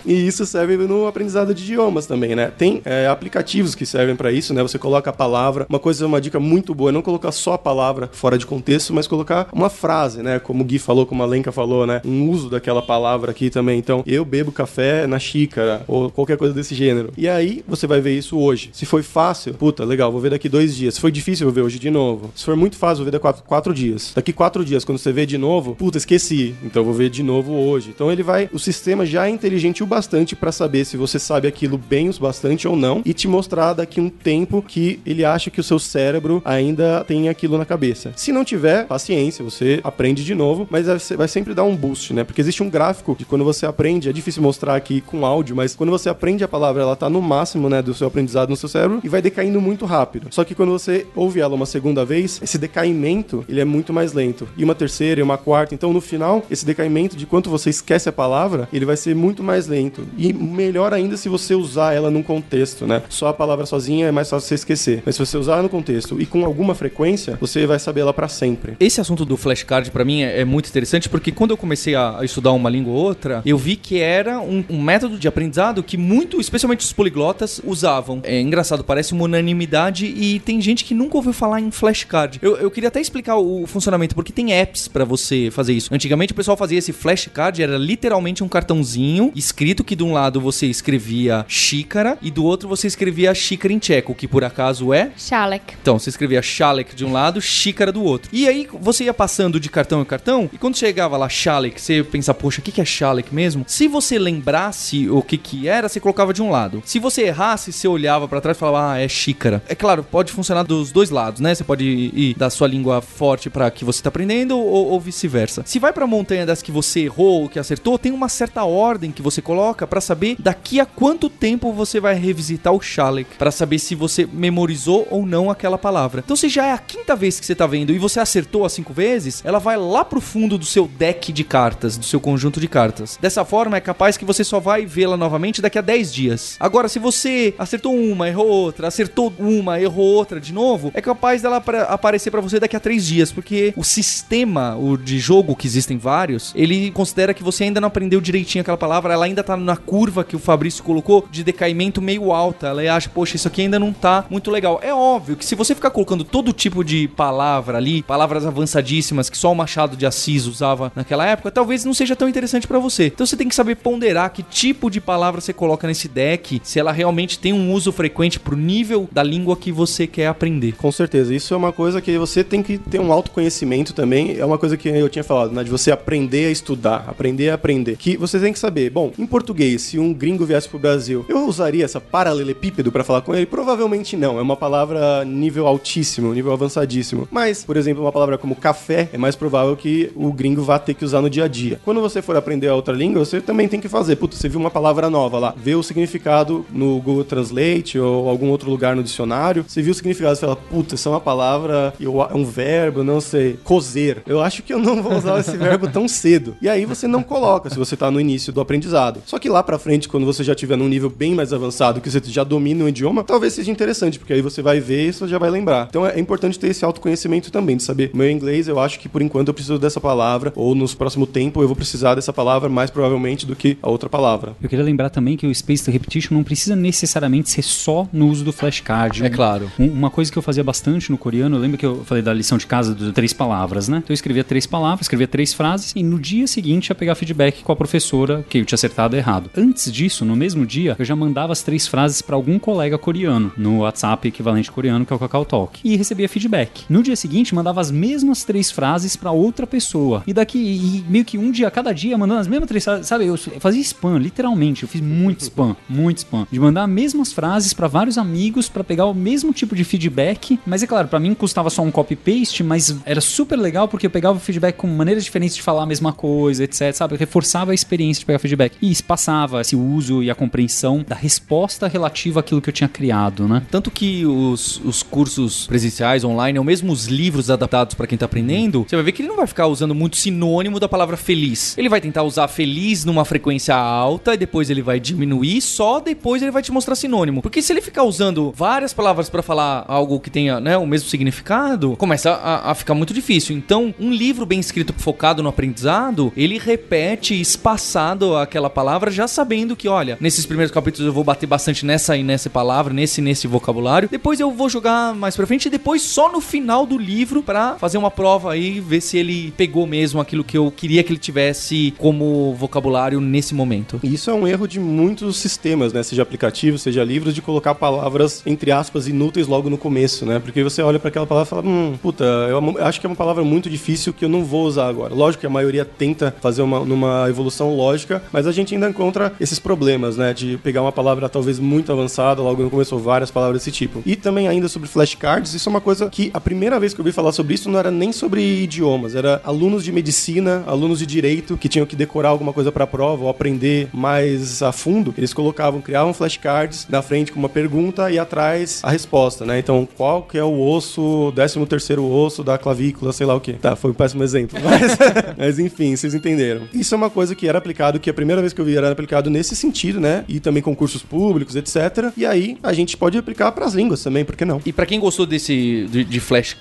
e isso serve no aprendizado de idiomas também, né? Tem é, aplicativos que servem pra isso, né? Você coloca a palavra, uma coisa, uma dica muito boa, é não colocar só a palavra fora de contexto, mas colocar uma frase, né? Como o Gui falou, como a Lenka falou, né? Um uso daquela palavra aqui também. Então, eu bebo café na xícara, ou qualquer coisa desse gênero. E aí, você vai ver isso hoje. Se foi fácil, puta, legal, vou ver daqui dois dias. Se foi difícil, vou ver hoje de novo. Se for muito fácil, vou ver daqui quatro, quatro dias. Daqui quatro dias, quando você vê de novo, puta, esqueci. Então, vou ver de novo hoje. Então, ele vai. O sistema já é inteligente o bastante pra saber se você sabe aquilo bem o bastante ou não e te mostrar daqui um tempo que ele acha que o seu cérebro ainda tem aquilo na cabeça. Se não tiver, paciência, você aprende de novo, mas vai ser- vai sempre dar um boost, né? Porque existe um gráfico de quando você aprende, é difícil mostrar aqui com áudio, mas quando você aprende a palavra, ela tá no máximo, né, do seu aprendizado no seu cérebro e vai decaindo muito rápido. Só que quando você ouve ela uma segunda vez, esse decaimento, ele é muito mais lento. E uma terceira, e uma quarta, então no final, esse decaimento de quanto você esquece a palavra, ele vai ser muito mais lento. E melhor ainda se você usar ela num contexto, né? Só a palavra sozinha é mais fácil você esquecer. Mas se você usar no contexto e com alguma frequência, você vai saber ela pra sempre. Esse assunto do flashcard pra mim é, é muito interessante porque quando eu comecei a, a estudar uma língua ou outra, eu vi que era um, um método de aprendizado que muito, especialmente os poliglotas, usavam. É engraçado, parece uma unanimidade e tem gente que nunca ouviu falar em flashcard. Eu, eu queria até explicar o, o funcionamento, porque tem apps pra você fazer isso. Antigamente o pessoal fazia esse flashcard, era literalmente um cartãozinho escrito que de um lado você escrevia xícara e do outro você escrevia xícara em tcheco, que por acaso é Shalek. então, você escrevia Shalek de um lado, xícara do outro. E aí você ia passando de cartão em cartão, e quando chegava lá Shalek, você pensa, poxa, o que que é Shalek mesmo? Se você lembrasse o que que era, você colocava de um lado. Se você errasse, você olhava pra trás e falava, ah, é xícara. É claro, pode funcionar dos dois lados, né? Você pode ir da sua língua forte pra que você tá aprendendo ou, ou vice-versa. Se vai pra montanha das que você errou ou que acertou, tem uma certa ordem que você coloca pra saber daqui a quanto tempo você vai revisitar o Shalek, Pra saber se você memorizou ou não aquela palavra. Então, se já é a quinta vez que você tá vendo e você acertou as cinco vezes, ela vai lá pro fundo do seu deck de cartas, do seu conjunto de cartas. Dessa forma, é capaz que você só vai vê-la novamente daqui a 10 dias. Agora, se você acertou uma, errou outra, acertou uma, errou outra de novo, é capaz dela aparecer pra você daqui a 3 dias, porque o sistema o de jogo, que existem vários, ele considera que você ainda não aprendeu direitinho aquela palavra, ela ainda tá na curva que o Fabrício colocou de decaimento meio alta. Ela acha, poxa, isso aqui ainda não tá muito legal. É óbvio que se você ficar colocando todo tipo de palavra ali, palavras avançadíssimas que só o Machado de Assis usava naquela época, talvez não seja tão interessante pra você. Então você tem que saber ponderar que tipo de palavra você coloca nesse deck, se ela realmente tem um uso frequente pro nível da língua que você quer aprender. Com certeza, isso é uma coisa que você tem que ter um autoconhecimento também. É uma coisa que eu tinha falado, né? De você aprender a estudar, aprender a aprender. Que você tem que saber, bom, em português, se um gringo viesse pro Brasil, eu usaria essa paralelepípedo pra falar com ele? Provavelmente não. É uma palavra nível altíssimo, nível avançadíssimo. Mas, por exemplo, uma palavra como café é mais provável que o gringo vá ter que usar no dia a dia. Quando você for aprender a outra língua, você também tem que fazer. Puta, você viu uma palavra nova lá, vê o significado no Google Translate ou algum outro lugar no dicionário. Você viu o significado, você fala, puta, isso é uma palavra, é um verbo, não sei, cozer. Eu acho que eu não vou usar esse verbo tão cedo. E aí você não coloca se você tá no início do aprendizado. Só que lá pra frente, quando você já tiver num nível bem mais avançado, que você já domina o idioma, talvez seja interessante, porque aí você vai ver e você já vai lembrar. Então é importante ter esse autoconhecimento também, de saber. Meu inglês, eu acho que por enquanto eu preciso dessa palavra, ou nos próximo tempo eu vou precisar dessa palavra mais provavelmente do que a outra palavra. Eu queria lembrar também que o Spaced Repetition não precisa necessariamente ser só no uso do flashcard. É claro. Um- uma coisa que eu fazia bastante no coreano, eu lembro que eu falei da lição de casa de três palavras, né? Então eu escrevia três palavras, escrevia três frases e no dia seguinte ia pegar feedback com a professora que eu tinha acertado errado. Antes disso, no mesmo dia, eu já mandava as três frases para algum colega coreano no WhatsApp equivalente coreano, que é o Kakao Talk, e recebia feedback. No dia seguinte, mandava as mesmas três frases para outra pessoa. E daqui, e meio que um dia, cada dia, mandando as mesmas três frases, sabe? Eu fazia spam, literalmente. Eu fiz muito spam, muito spam. De mandar as mesmas frases para vários amigos para pegar o mesmo tipo de feedback. Mas é claro, para mim custava só um copy-paste, mas era super legal porque eu pegava o feedback com maneiras diferentes de falar a mesma coisa, etc, sabe? Reforçava a experiência de pegar feedback. E isso passava esse uso e a compreensão da resposta relativa àquilo que eu tinha criado, né? Tanto que os, os cursos presenciais, online, ou mesmo os livros adaptados pra quem tá aprendendo, você vai ver que ele não vai ficar usando muito sinônimo da palavra feliz. Ele vai tentar usar feliz numa frequência alta e depois ele vai diminuir, só depois ele vai te mostrar sinônimo. Porque se ele ficar usando várias palavras pra falar algo que tenha né, o mesmo significado, começa a, a ficar muito difícil. Então, um livro bem escrito focado no aprendizado, ele repete espaçado aquela palavra, já sabendo que, olha, nesses primeiros capítulos eu vou bater bastante nessa e nessa palavra, nesse nesse vocabulário. Depois eu vou jogar mais pra frente e depois só no final do livro pra fazer uma prova aí, ver se ele pegou mesmo aquilo que eu queria que ele tivesse como vocabulário nesse momento. Isso é um erro de muitos sistemas, né? Seja aplicativos, seja livros, de colocar palavras, entre aspas, inúteis logo no começo, né? Porque você olha para aquela palavra e fala, hum, puta, eu acho que é uma palavra muito difícil que eu não vou usar agora. Lógico que a maioria tenta fazer uma numa evolução lógica, mas a gente ainda encontra esses problemas, né? De pegar uma palavra talvez muito avançada, logo no começo, ou várias palavras desse tipo. E também ainda sobre flashcards, isso é uma coisa que a primeira vez que eu ouvi falar sobre isso não era nem sobre idiomas, era alunos de medicina, alunos de direito que tinham que decorar alguma coisa para prova ou aprender mais a fundo. Eles colocavam, criavam flashcards na frente com uma pergunta e atrás a resposta, né? Então, qual que é o osso, 13 terceiro osso da clavícula, sei lá o que. Tá, foi um péssimo exemplo. [laughs] Mas, mas enfim, vocês entenderam. Isso é uma coisa que era aplicado, que a primeira vez que eu vi era aplicado nesse sentido, né? E também concursos públicos, etc. E aí a gente pode aplicar para as línguas também, por que não? E pra quem gostou desse de, de flashcard,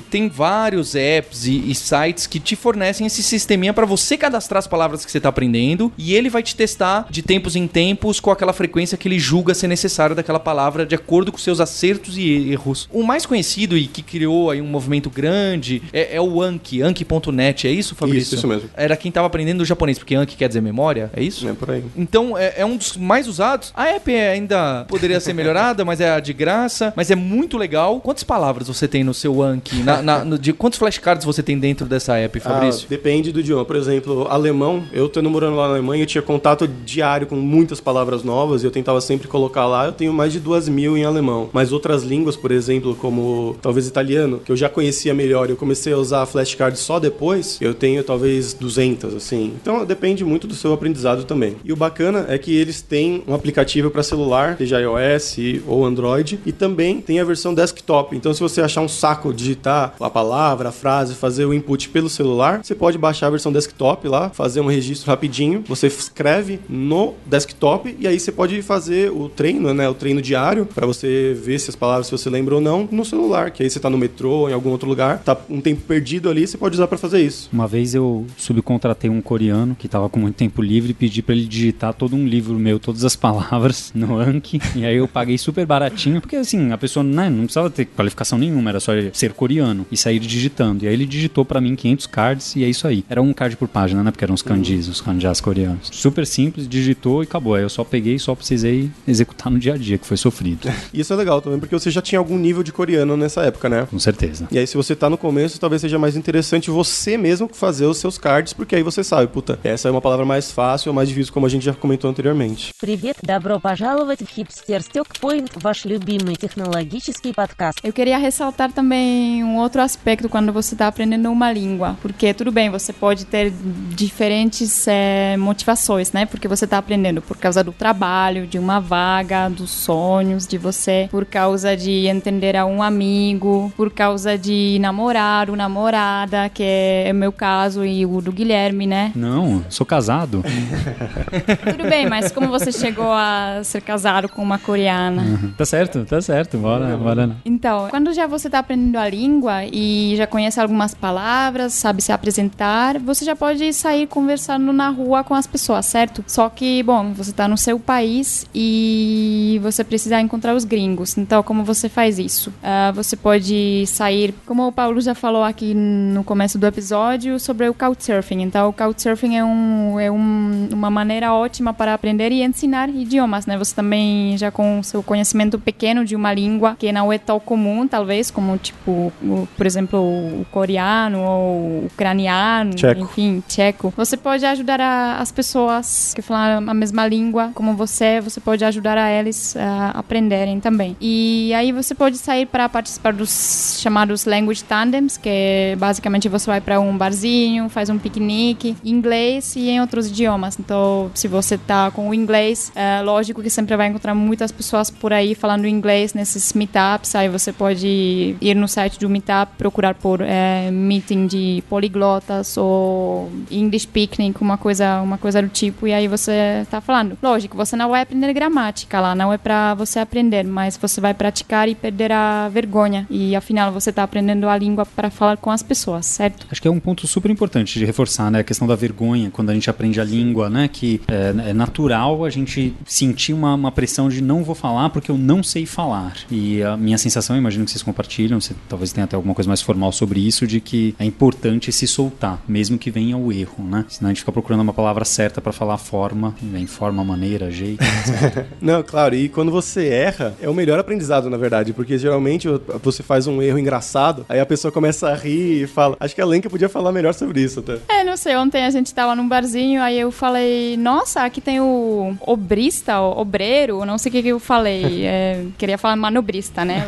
tem vários apps e, e sites que te fornecem esse sisteminha pra você cadastrar as palavras que você tá aprendendo e ele vai te testar de tempos em tempos com aquela frequência que ele julga ser necessária daquela palavra de acordo com seus acertos e erros. O mais conhecido e que criou aí um movimento grande é, é o Anki, Anki.net, é isso, Fabrício? Isso, isso mesmo. Era quem tava aprendendo japonês, porque Anki quer dizer memória, é isso? É por aí. Então é, é um dos mais usados. A app é ainda poderia ser melhorada, [laughs] mas é a de graça. Mas é muito legal. Quantas palavras você tem no seu Na, na- no- de quantos flashcards você tem dentro dessa app, Fabrício? Ah, depende do idioma. Por exemplo, alemão, eu tendo morando lá na Alemanha, eu tinha contato diário com muitas palavras novas e eu tentava sempre colocar lá. Eu tenho mais de duas mil em alemão. Mas outras línguas, por exemplo, como talvez italiano, que eu já conhecia melhor e eu comecei a usar flashcard só depois, eu tenho talvez 200, assim. Então depende muito do seu aprendizado também. E o bacana é que eles têm um aplicativo para celular, seja iOS ou Android, e também tem a versão desktop. Então se você achar um saco digitar a palavra, a frase, fazer o input pelo celular, você pode baixar a versão desktop lá, fazer um registro rapidinho, você escreve no desktop e aí você pode fazer o treino, né, o treino diário para você ver se as palavras se você lembra ou não no celular, que aí você tá no metrô, em algum outro lugar, tá um tempo perdido ali, você pode usar para fazer isso. Uma vez eu subcontratei um coreano que tava com muito tempo livre e pedi pra ele digitar todo um livro meu, todas as palavras no Anki. E aí eu paguei super baratinho, porque assim, a pessoa né, não precisava ter qualificação nenhuma, era só ser coreano e sair digitando. E aí ele digitou pra mim 500 cards e é isso aí. Era um card por página, né? Porque eram os kanjis, os kanjas coreanos. Super simples, digitou e acabou. Aí eu só peguei e só precisei executar no dia a dia, que foi sofrido. [laughs] E isso é legal também, porque você já tinha algum nível de coreano nessa época, né? Com certeza. E aí, se você tá no começo, talvez seja mais interessante você mesmo fazer os seus cards, porque aí você sabe, puta, essa é uma palavra mais fácil ou mais difícil, como a gente já comentou anteriormente. Привет, добро пожаловать в Hipster Stock Point, ваш любимый технологический подкаст. Eu queria ressaltar ressaltar um outro aspecto quando você está aprendendo uma língua, porque tudo bem, você pode ter diferentes é, motivações, né? Porque você está aprendendo por causa do trabalho, de uma vaga, dos sonhos de você, por causa de entender a um amigo, por causa de namorar ou namorada, que é o meu caso e o do Guilherme, né? Não, sou casado. [laughs] Tudo bem, mas como você chegou a ser casado com uma coreana? Uhum. Tá certo, tá certo. Bora, bora. Então, quando já você está aprendendo a língua e já conhece algumas palavras, sabe se apresentar, você já pode sair conversando na rua com as pessoas, certo? Só que, bom, você está no seu país e você precisa encontrar os gringos. Então, como você faz isso? Uh, você pode sair, como o Paulo já falou aqui no começo do episódio, sobre o Couchsurfing. Então, o Couchsurfing é, um, é um, uma maneira ótima para aprender e ensinar idiomas, né? Você também já com seu conhecimento pequeno de uma língua que não é tão comum, talvez, como tipo, o, por exemplo, o coreano ou o ucraniano, Tcheco. enfim, tcheco. Você pode ajudar a, as pessoas que falam a mesma língua como você, você pode ajudar a eles a aprenderem também. E aí você pode sair para participar dos chamados language tandems, que é, basicamente você vai para um barzinho, faz um piquenique em inglês e em outros idiomas. Então, se você tá com o inglês, é lógico que sempre vai encontrar muitas pessoas por aí falando inglês nesses meetups. Aí você pode ir no site do Meetup, procurar por é, meeting de poliglotas ou English picnic, uma coisa, uma coisa do tipo. E aí você tá falando. Lógico, você não vai aprender gramática lá, não é para você aprender, mas você vai praticar e perder a vergonha. E afinal você tá aprendendo a língua para falar com as pessoas, certo? Acho que é um ponto super importante de reforçar, né? A questão da vergonha quando a gente aprende a língua, né? Que é, é natural a gente sentir uma, uma, pressão de não vou falar porque eu não sei falar. E a minha sensação, imagino que vocês compartilham, você talvez tenha até alguma coisa mais formal sobre isso, de que é importante se soltar, mesmo que venha o erro, né? Senão a gente fica procurando uma palavra certa para falar a forma, vem forma, maneira, jeito. Etc. [laughs] não, claro, e quando você erra, é o melhor aprendizado, na verdade, porque geralmente você faz um erro engraçado, aí a pessoa começa a rir e fala. Acho que a Lenka podia falar melhor sobre isso até. É, não sei, ontem a gente tava num barzinho, aí eu falei, nossa, aqui tem o obrista, o obreiro, não sei o que, que eu falei. É, queria falar manobrista, né?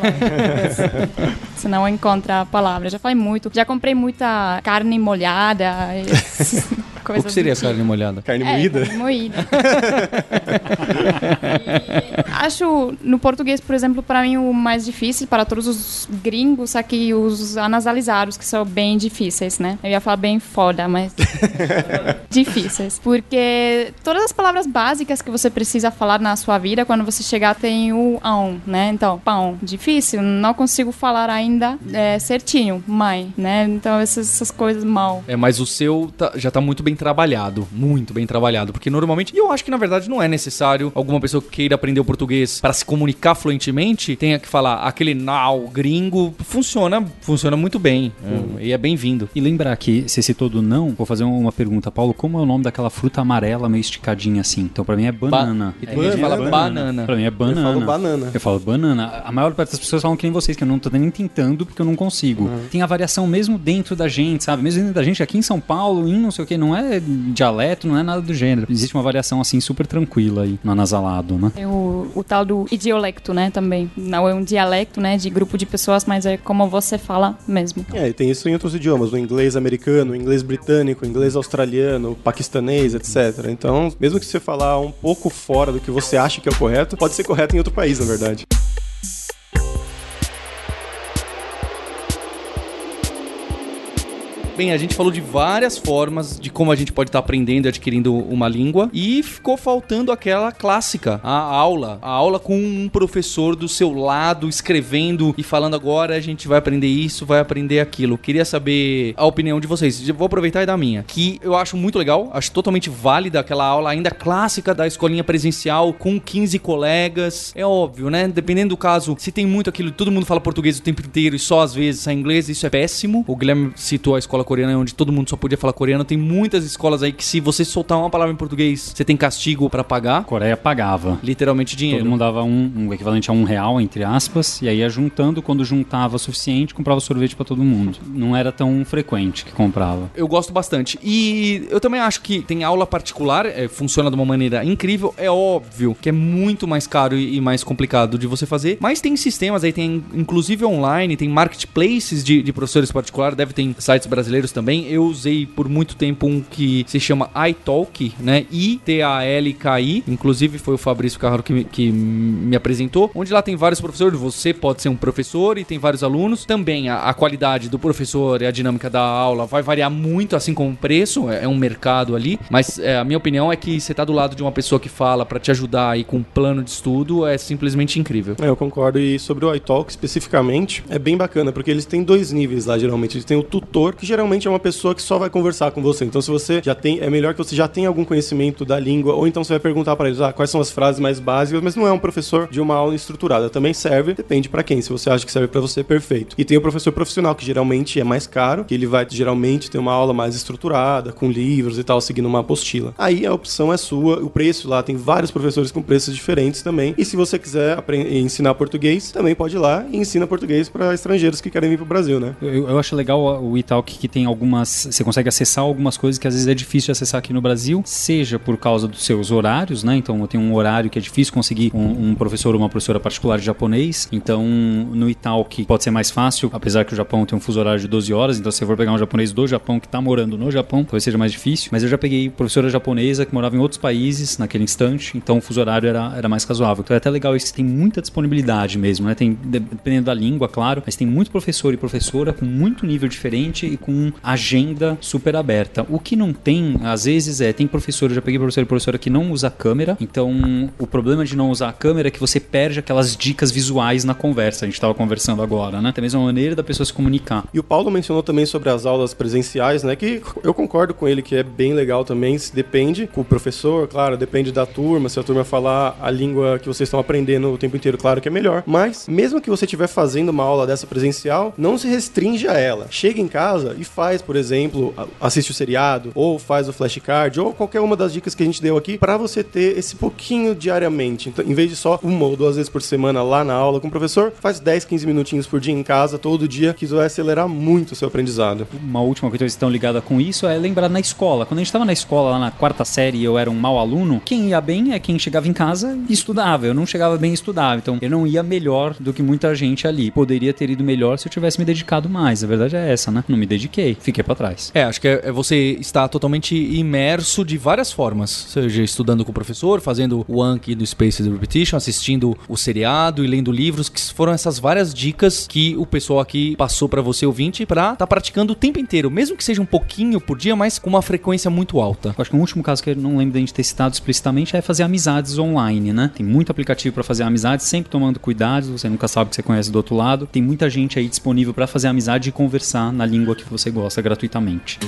[laughs] Você não encontra a palavra. Já falei muito. Já comprei muita carne molhada. [laughs] o que seria tipo. carne molhada? Carne é, moída? Carne moída. [laughs] acho, no português, por exemplo, para mim o mais difícil, para todos os gringos, aqui os anasalizados, que são bem difíceis, né? Eu ia falar bem foda, mas [laughs] difíceis. Porque todas as palavras básicas que você precisa falar na sua vida, quando você chegar, tem o on, né? Então, pão, difícil, não consigo falar ainda é, certinho, mãe, né? Então, essas, essas coisas mal. É, mas o seu tá, já tá muito bem trabalhado, muito bem trabalhado, porque normalmente, e eu acho que na verdade não é necessário alguma pessoa que queira aprender o português para se comunicar fluentemente, tenha que falar aquele now gringo, funciona, funciona muito bem, hum. e é bem-vindo. E lembrar que você citou do não, vou fazer uma pergunta, Paulo, como é o nome daquela fruta amarela meio esticadinha assim? Então para mim é banana. Ba é, fala banana. banana. Pra mim é banana. Eu falo banana. Eu falo banana. A maior parte das pessoas falam que nem vocês, que eu não tô nem tentando porque eu não consigo. Uhum. Tem a variação mesmo dentro da gente, sabe? Mesmo dentro da gente, aqui em São Paulo, em não sei o que, não é dialeto, não é nada do gênero. Existe uma variação assim super tranquila aí no anasalado, né? Tem o, o tal do idiolecto, né, também. Não é um dialecto, né, de grupo de pessoas, mas é como você fala mesmo. É, e tem isso em outros idiomas, no inglês americano, inglês britânico, inglês australiano, paquistanês, etc. Então, mesmo que você falar um pouco fora do que você acha que é o correto, pode ser correto em outro país, na verdade. Bem, a gente falou de várias formas de como a gente pode estar tá aprendendo e adquirindo uma língua e ficou faltando aquela clássica, a aula. A aula com um professor do seu lado escrevendo e falando agora a gente vai aprender isso, vai aprender aquilo. Queria saber a opinião de vocês. Vou aproveitar e dar a minha, que eu acho muito legal, acho totalmente válida aquela aula ainda clássica da escolinha presencial com 15 colegas. É óbvio, né? Dependendo do caso, se tem muito aquilo, todo mundo fala português o tempo inteiro e só às vezes sai inglês, isso é péssimo. O Guilherme citou a escola coreana onde todo mundo só podia falar coreano. Tem muitas escolas aí que se você soltar uma palavra em português, você tem castigo pra pagar. Coreia pagava. Literalmente dinheiro. Todo mundo dava um, um equivalente a um real, entre aspas, e aí ia juntando, quando juntava o suficiente, comprava sorvete pra todo mundo. Não era tão frequente que comprava. Eu gosto bastante. E eu também acho que tem aula particular, é, funciona de uma maneira incrível. É óbvio que é muito mais caro e, e mais complicado de você fazer, mas tem sistemas aí, tem inclusive online, tem marketplaces de, de professores particulares, deve ter sites brasileiros também. Eu usei por muito tempo um que se chama iTalk, né? I-T-A-L-K-I. Inclusive foi o Fabrício Carraro que, me- que me apresentou, onde lá tem vários professores. Você pode ser um professor e tem vários alunos. Também a, a qualidade do professor e a dinâmica da aula vai variar muito, assim como o preço. É, é um mercado ali. Mas é, a minha opinião é que você tá do lado de uma pessoa que fala pra te ajudar aí com um plano de estudo é simplesmente incrível. É, eu concordo. E sobre o iTalk especificamente, é bem bacana, porque eles têm dois níveis lá, geralmente. Eles têm o tutor, que geralmente é uma pessoa que só vai conversar com você. Então, se você já tem. É melhor que você já tenha algum conhecimento da língua, ou então você vai perguntar para eles ah, quais são as frases mais básicas, mas não é um professor de uma aula estruturada. Também serve, depende pra quem. Se você acha que serve pra você, perfeito. E tem o professor profissional, que geralmente é mais caro, que ele vai geralmente ter uma aula mais estruturada, com livros e tal, seguindo uma apostila. Aí a opção é sua, o preço lá tem vários professores com preços diferentes também. E se você quiser ensinar português, também pode ir lá e ensina português para estrangeiros que querem vir pro Brasil, né? Eu, eu acho legal o Italk que tem algumas. Você consegue acessar algumas coisas que às vezes é difícil de acessar aqui no Brasil, seja por causa dos seus horários, né? Então tenho um horário que é difícil conseguir um, um professor ou uma professora particular de japonês. Então no Italk pode ser mais fácil, apesar que o Japão tem um fuso horário de 12 horas. Então se você for pegar um japonês do Japão que tá morando no Japão, talvez seja mais difícil. Mas eu já peguei professora japonesa que morava em outros países naquele instante, então o fuso horário era, era mais razoável. Então é até legal isso tem muita disponibilidade mesmo, né? Tem, de- dependendo da língua, claro, mas tem muito professor e professora com muito nível diferente e com agenda super aberta. O que não tem, às vezes, é, tem professor, eu já peguei professor e professora que não usa câmera, então o problema de não usar a câmera é que você perde aquelas dicas visuais na conversa, a gente estava conversando agora, né? Também é uma maneira da pessoa se comunicar. E o Paulo mencionou também sobre as aulas presenciais, né? Que eu concordo com ele que é bem legal também. Se depende com o professor, claro, depende da turma. Se a turma falar a língua que vocês estão aprendendo o tempo inteiro, claro que é melhor. Mas, mesmo que você estiver fazendo uma aula dessa presencial, não se restringe a ela. Chega em casa e faz, por exemplo, assiste o seriado, ou faz o flashcard, ou qualquer uma das dicas que a gente deu aqui, para você ter esse pouquinho diariamente. Então, em vez de só uma ou duas vezes por semana lá na aula com o professor, faz 10, 15 minutinhos por dia em casa, todo dia, que isso vai acelerar muito o seu aprendizado. Uma última coisa que estão ligada com isso é lembrar na escola. Quando a gente estava na escola, lá na quarta série, e eu era um mau aluno, quem ia bem é quem chegava em casa e estudava. Eu não chegava bem e estudava. Então, eu não ia melhor do que muita gente ali. Poderia ter ido melhor se eu tivesse me dedicado mais. A verdade é essa, né? Não me dediquei. Fiquei pra trás. É, acho que é, é você estar totalmente imerso de várias formas. Seja estudando com o professor, fazendo o Anki do Space Repetition, assistindo o seriado e lendo livros, que foram essas várias dicas que o pessoal aqui passou pra você, ouvinte, pra estar praticando o tempo inteiro. Mesmo que seja um pouquinho por dia, mas com uma frequência muito alta. Eu acho que o último caso que eu não lembro da gente ter citado explicitamente é fazer amizades online, né? Tem muito aplicativo pra fazer amizades, sempre tomando cuidado, você nunca sabe o que você conhece do outro lado. Tem muita gente aí disponível pra fazer amizade e conversar na língua que você gosta gratuitamente.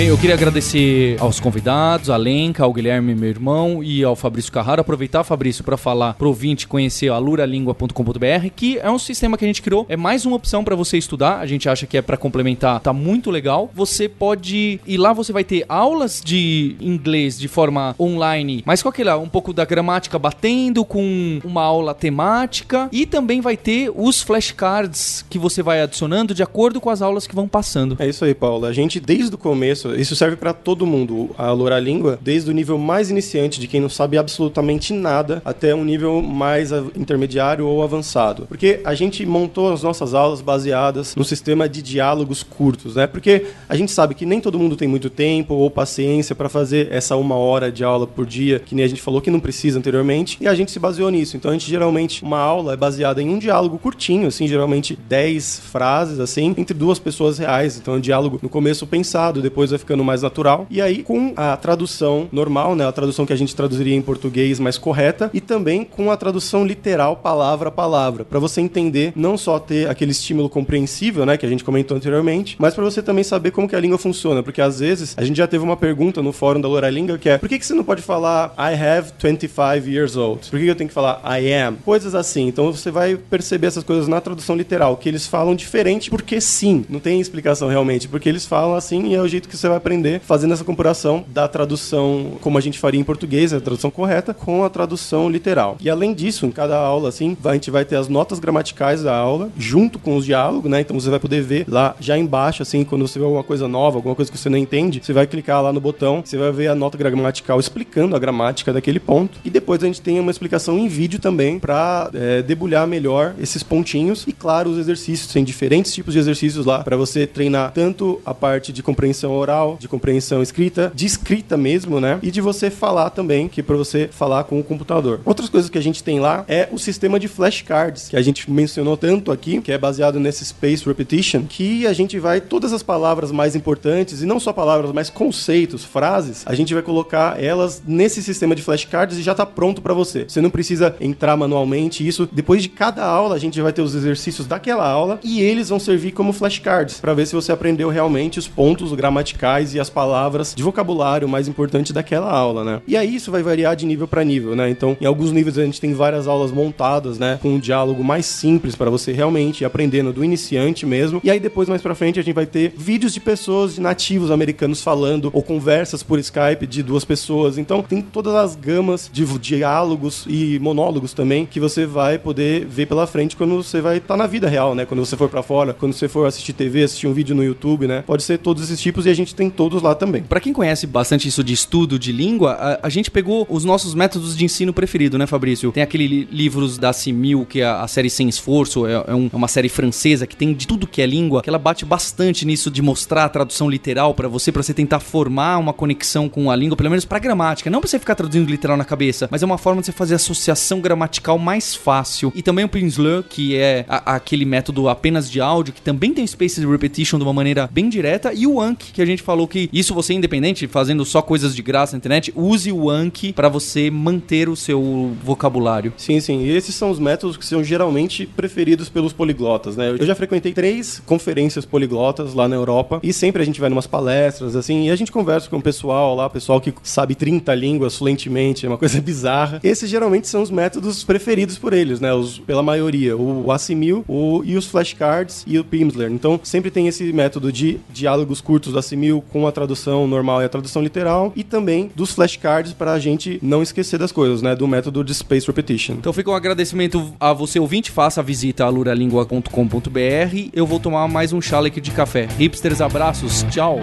Bem, eu queria agradecer aos convidados, a Lenca, ao Guilherme, meu irmão, e ao Fabrício Carraro. Aproveitar, Fabrício, para falar pro ouvinte conhecer a luralingua.com.br, que é um sistema que a gente criou. É mais uma opção para você estudar. A gente acha que é para complementar, tá muito legal. Você pode ir lá, você vai ter aulas de inglês de forma online, mas com aquele um pouco da gramática batendo, com uma aula temática, e também vai ter os flashcards que você vai adicionando de acordo com as aulas que vão passando. É isso aí, Paulo. A gente, desde o começo, isso serve pra todo mundo. A Loura Língua, desde o nível mais iniciante, de quem não sabe absolutamente nada, até um nível mais intermediário ou avançado. Porque a gente montou as nossas aulas baseadas no sistema de diálogos curtos, né? Porque a gente sabe que nem todo mundo tem muito tempo ou paciência pra fazer essa uma hora de aula por dia, que nem a gente falou que não precisa anteriormente, e a gente se baseou nisso. Então a gente geralmente, uma aula é baseada em um diálogo curtinho, assim, geralmente 10 frases, assim, entre duas pessoas reais. Então é um diálogo no começo pensado, depois vai ficando mais natural. E aí, com a tradução normal, né, a tradução que a gente traduziria em português mais correta, e também com a tradução literal, palavra a palavra, para você entender, não só ter aquele estímulo compreensível, né, que a gente comentou anteriormente, mas para você também saber como que a língua funciona, porque às vezes a gente já teve uma pergunta no fórum da Loralinga que é: por que, que você não pode falar I have 25 years old? Por que, que eu tenho que falar I am? Coisas assim. Então você vai perceber essas coisas na tradução literal, que eles falam diferente porque sim. Não tem explicação realmente, porque eles falam assim e é o jeito que você vai aprender fazendo essa comparação da tradução como a gente faria em português, a tradução correta, com a tradução literal. E além disso, em cada aula, assim, a gente vai ter as notas gramaticais da aula, junto com os diálogos, né? Então você vai poder ver lá já embaixo, assim, quando você vê alguma coisa nova, alguma coisa que você não entende, você vai clicar lá no botão, você vai ver a nota gramatical explicando a gramática daquele ponto. E depois a gente tem uma explicação em vídeo também para é, debulhar melhor esses pontinhos. E claro, os exercícios. Tem diferentes tipos de exercícios lá para você treinar tanto a parte de compreensão oral, de compreensão escrita, de escrita mesmo, né? E de você falar também, que é para você falar com o computador. Outras coisas que a gente tem lá é o sistema de flashcards, que a gente mencionou tanto aqui, que é baseado nesse Space Repetition, que a gente vai todas as palavras mais importantes e não só palavras, mas conceitos, frases, a gente vai colocar elas nesse sistema de flashcards e já tá pronto para você. Você não precisa entrar manualmente, isso depois de cada aula a gente vai ter os exercícios daquela aula e eles vão servir como flashcards para ver se você aprendeu realmente os pontos gramaticais e as palavras de vocabulário mais importante daquela aula, né? E aí isso vai variar de nível para nível, né? Então, em alguns níveis a gente tem várias aulas montadas, né, com um diálogo mais simples para você realmente ir aprendendo do iniciante mesmo. E aí depois mais para frente a gente vai ter vídeos de pessoas de nativos americanos falando ou conversas por Skype de duas pessoas. Então, tem todas as gamas de diálogos e monólogos também que você vai poder ver pela frente quando você vai estar tá na vida real, né? Quando você for para fora, quando você for assistir TV, assistir um vídeo no YouTube, né? Pode ser todos esses tipos e a gente tem todos lá também. Para quem conhece bastante isso de estudo de língua, a, a, gente pegou os nossos métodos de ensino preferido, né, Fabrício? Tem aquele li livros da Simil, que é a série Sem Esforço, é, é, um, é, uma série francesa que tem de tudo que é língua, que ela bate bastante nisso de mostrar a tradução literal para você, para você tentar formar uma conexão com a língua, pelo menos para gramática, não para você ficar traduzindo literal na cabeça, mas é uma forma de você fazer associação gramatical mais fácil. E também o Prinsleur, que é a, aquele método apenas de áudio, que também tem Spaces Repetition de uma maneira bem direta, e o Anki, que a gente falou que isso você independente, fazendo só coisas de graça na internet, use o Anki para você manter o seu vocabulário. Sim, sim. E esses são os métodos que são geralmente preferidos pelos poliglotas, né? Eu já frequentei três conferências poliglotas lá na Europa e sempre a gente vai numas palestras, assim, e a gente conversa com o pessoal lá, pessoal que sabe 30 línguas fluentemente, é uma coisa [laughs] bizarra. Esses geralmente são os métodos preferidos por eles, né? Os, pela maioria. O Assimil, o, e os flashcards e o Pimsleur. Então, sempre tem esse método de diálogos curtos do Assimil com a tradução normal e a tradução literal e também dos flashcards para a gente não esquecer das coisas, né? Do método de Space Repetition. Então fica um agradecimento a você ouvinte, faça a visita a luralingua.com.br. Eu vou tomar mais um chaleque de café. Hipsters, abraços, tchau!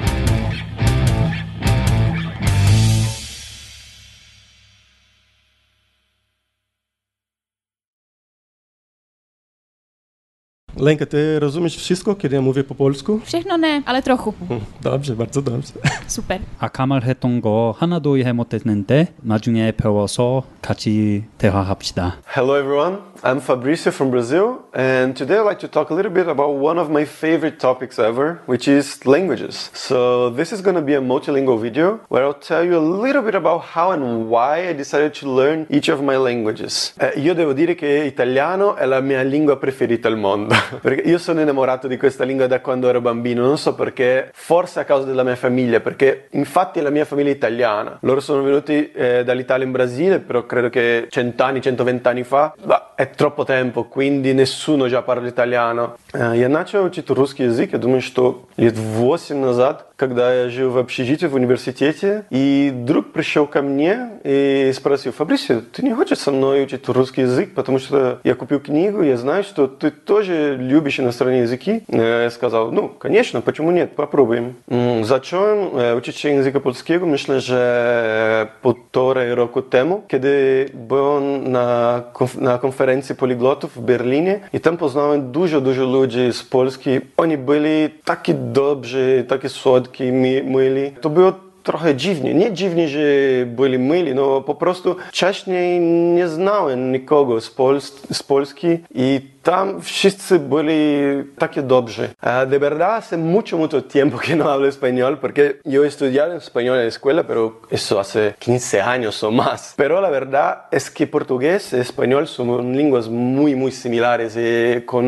Lenka, ty rozumiesz wszystko, kiedy ja mówię po polsku? Všechno ne, ale trochu. Dobrze, bardzo dobrze. [laughs] Super. 아까 했던 거 하나도 이해 못했는데 나중에 배워서 같이 대화합시다. Hello everyone, I'm Fabrício from Brazil, and today I'd like to talk a little bit about one of my favorite topics ever, which is languages. So this is going to be a multilingual video where I'll tell you a little bit about how and why I decided to learn each of my languages. Eh, io devo dire che italiano è la mia lingua preferita al mondo, [laughs] perché io sono innamorato di questa lingua da quando ero bambino, non so perché, forse a causa della mia famiglia, perché infatti la mia famiglia è italiana. Loro sono venuti eh, dall'Italia in Brasile, però credo che cent'anni, 120 anni fa, bah, è тропpo tempo, quindi nessuно già parla italiano. Я начал учить русский язык, я думаю, что лет 8 назад, когда я жил в общежитии в университете, и друг пришел ко мне и спросил, Фабрисио, ты не хочешь со мной учить русский язык, потому что я купил книгу, я знаю, что ты тоже любишь иностранные языки. Я сказал, ну, конечно, почему нет, попробуем. Zacząłem uczyć się języka polskiego, myślę, że półtorej roku temu, kiedy byłem na, konf na konferencji poliglotów w Berlinie i tam poznałem dużo, dużo ludzi z Polski. Oni byli taki dobrzy, taki słodki, mili. To było trochę dziwnie. Nie dziwnie, że byli myli, no po prostu wcześniej nie znałem nikogo z, Pols z Polski i tam wszyscy byli takie dobrzy. De verdad, hace mucho, mucho tiempo que no hablo español, porque yo he estudiado español en la escuela, pero eso hace 15 años o más. Pero la verdad es que portugués y español son lenguas muy, muy similares, y con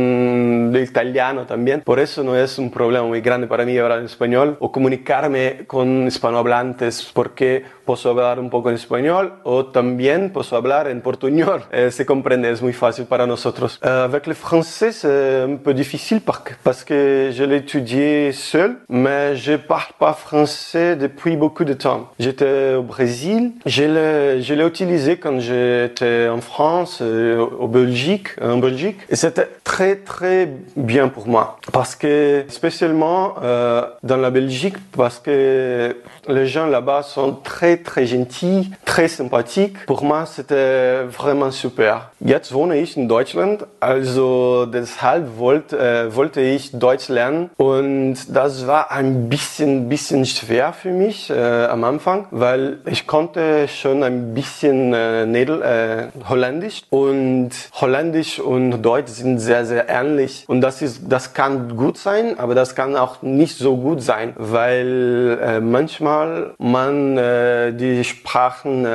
el italiano también. Por eso no es un problema muy grande para mí hablar en español o comunicarme con hispanohablantes, porque puedo hablar un poco en español o también puedo hablar en portuñol. Eh, se comprende, es muy fácil para. Euh, avec le français, c'est un peu difficile par- parce que je l'ai étudié seul, mais je parle pas français depuis beaucoup de temps. J'étais au Brésil, je l'ai, je l'ai utilisé quand j'étais en France, euh, au Belgique, en Belgique, et c'était très très bien pour moi parce que spécialement euh, dans la Belgique parce que les gens là-bas sont très très gentils, très sympathiques. Pour moi, c'était vraiment super. Jetzt wohne ich in Deutschland, also deshalb wollte, äh, wollte ich Deutsch lernen und das war ein bisschen, bisschen schwer für mich äh, am Anfang, weil ich konnte schon ein bisschen äh, Nieder äh, Holländisch und Holländisch und Deutsch sind sehr, sehr ähnlich und das ist, das kann gut sein, aber das kann auch nicht so gut sein, weil äh, manchmal man äh, die Sprachen uh,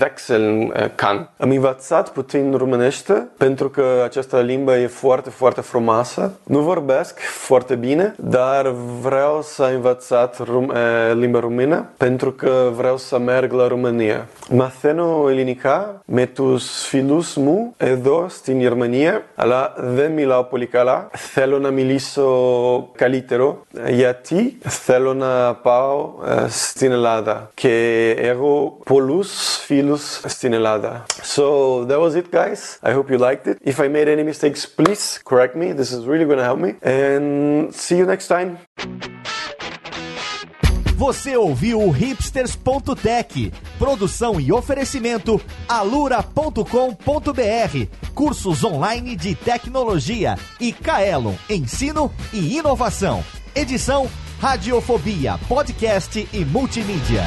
wechseln uh, can. Am învățat puțin românește pentru că această limbă e foarte, foarte frumoasă. Nu vorbesc foarte bine, dar vreau să învățat rum, uh, limba română pentru că vreau să merg la România. Μαθαίνω ελληνικά με τους φίλους μου εδώ στην Γερμανία, αλλά δεν μιλάω πολύ καλά. Θέλω να μιλήσω καλύτερο γιατί θέλω να πάω ε, στην Ελλάδα και Eh, Aero Polus Filus Stinelada. So that was it, guys. I hope you liked it. If I made any mistakes, please correct me. This is really gonna help me. And see you next time. Você ouviu o hipsters.tech, produção e oferecimento alura.com.br, cursos online de tecnologia e Kaelon, ensino e inovação. Edição Radiofobia, podcast e multimídia.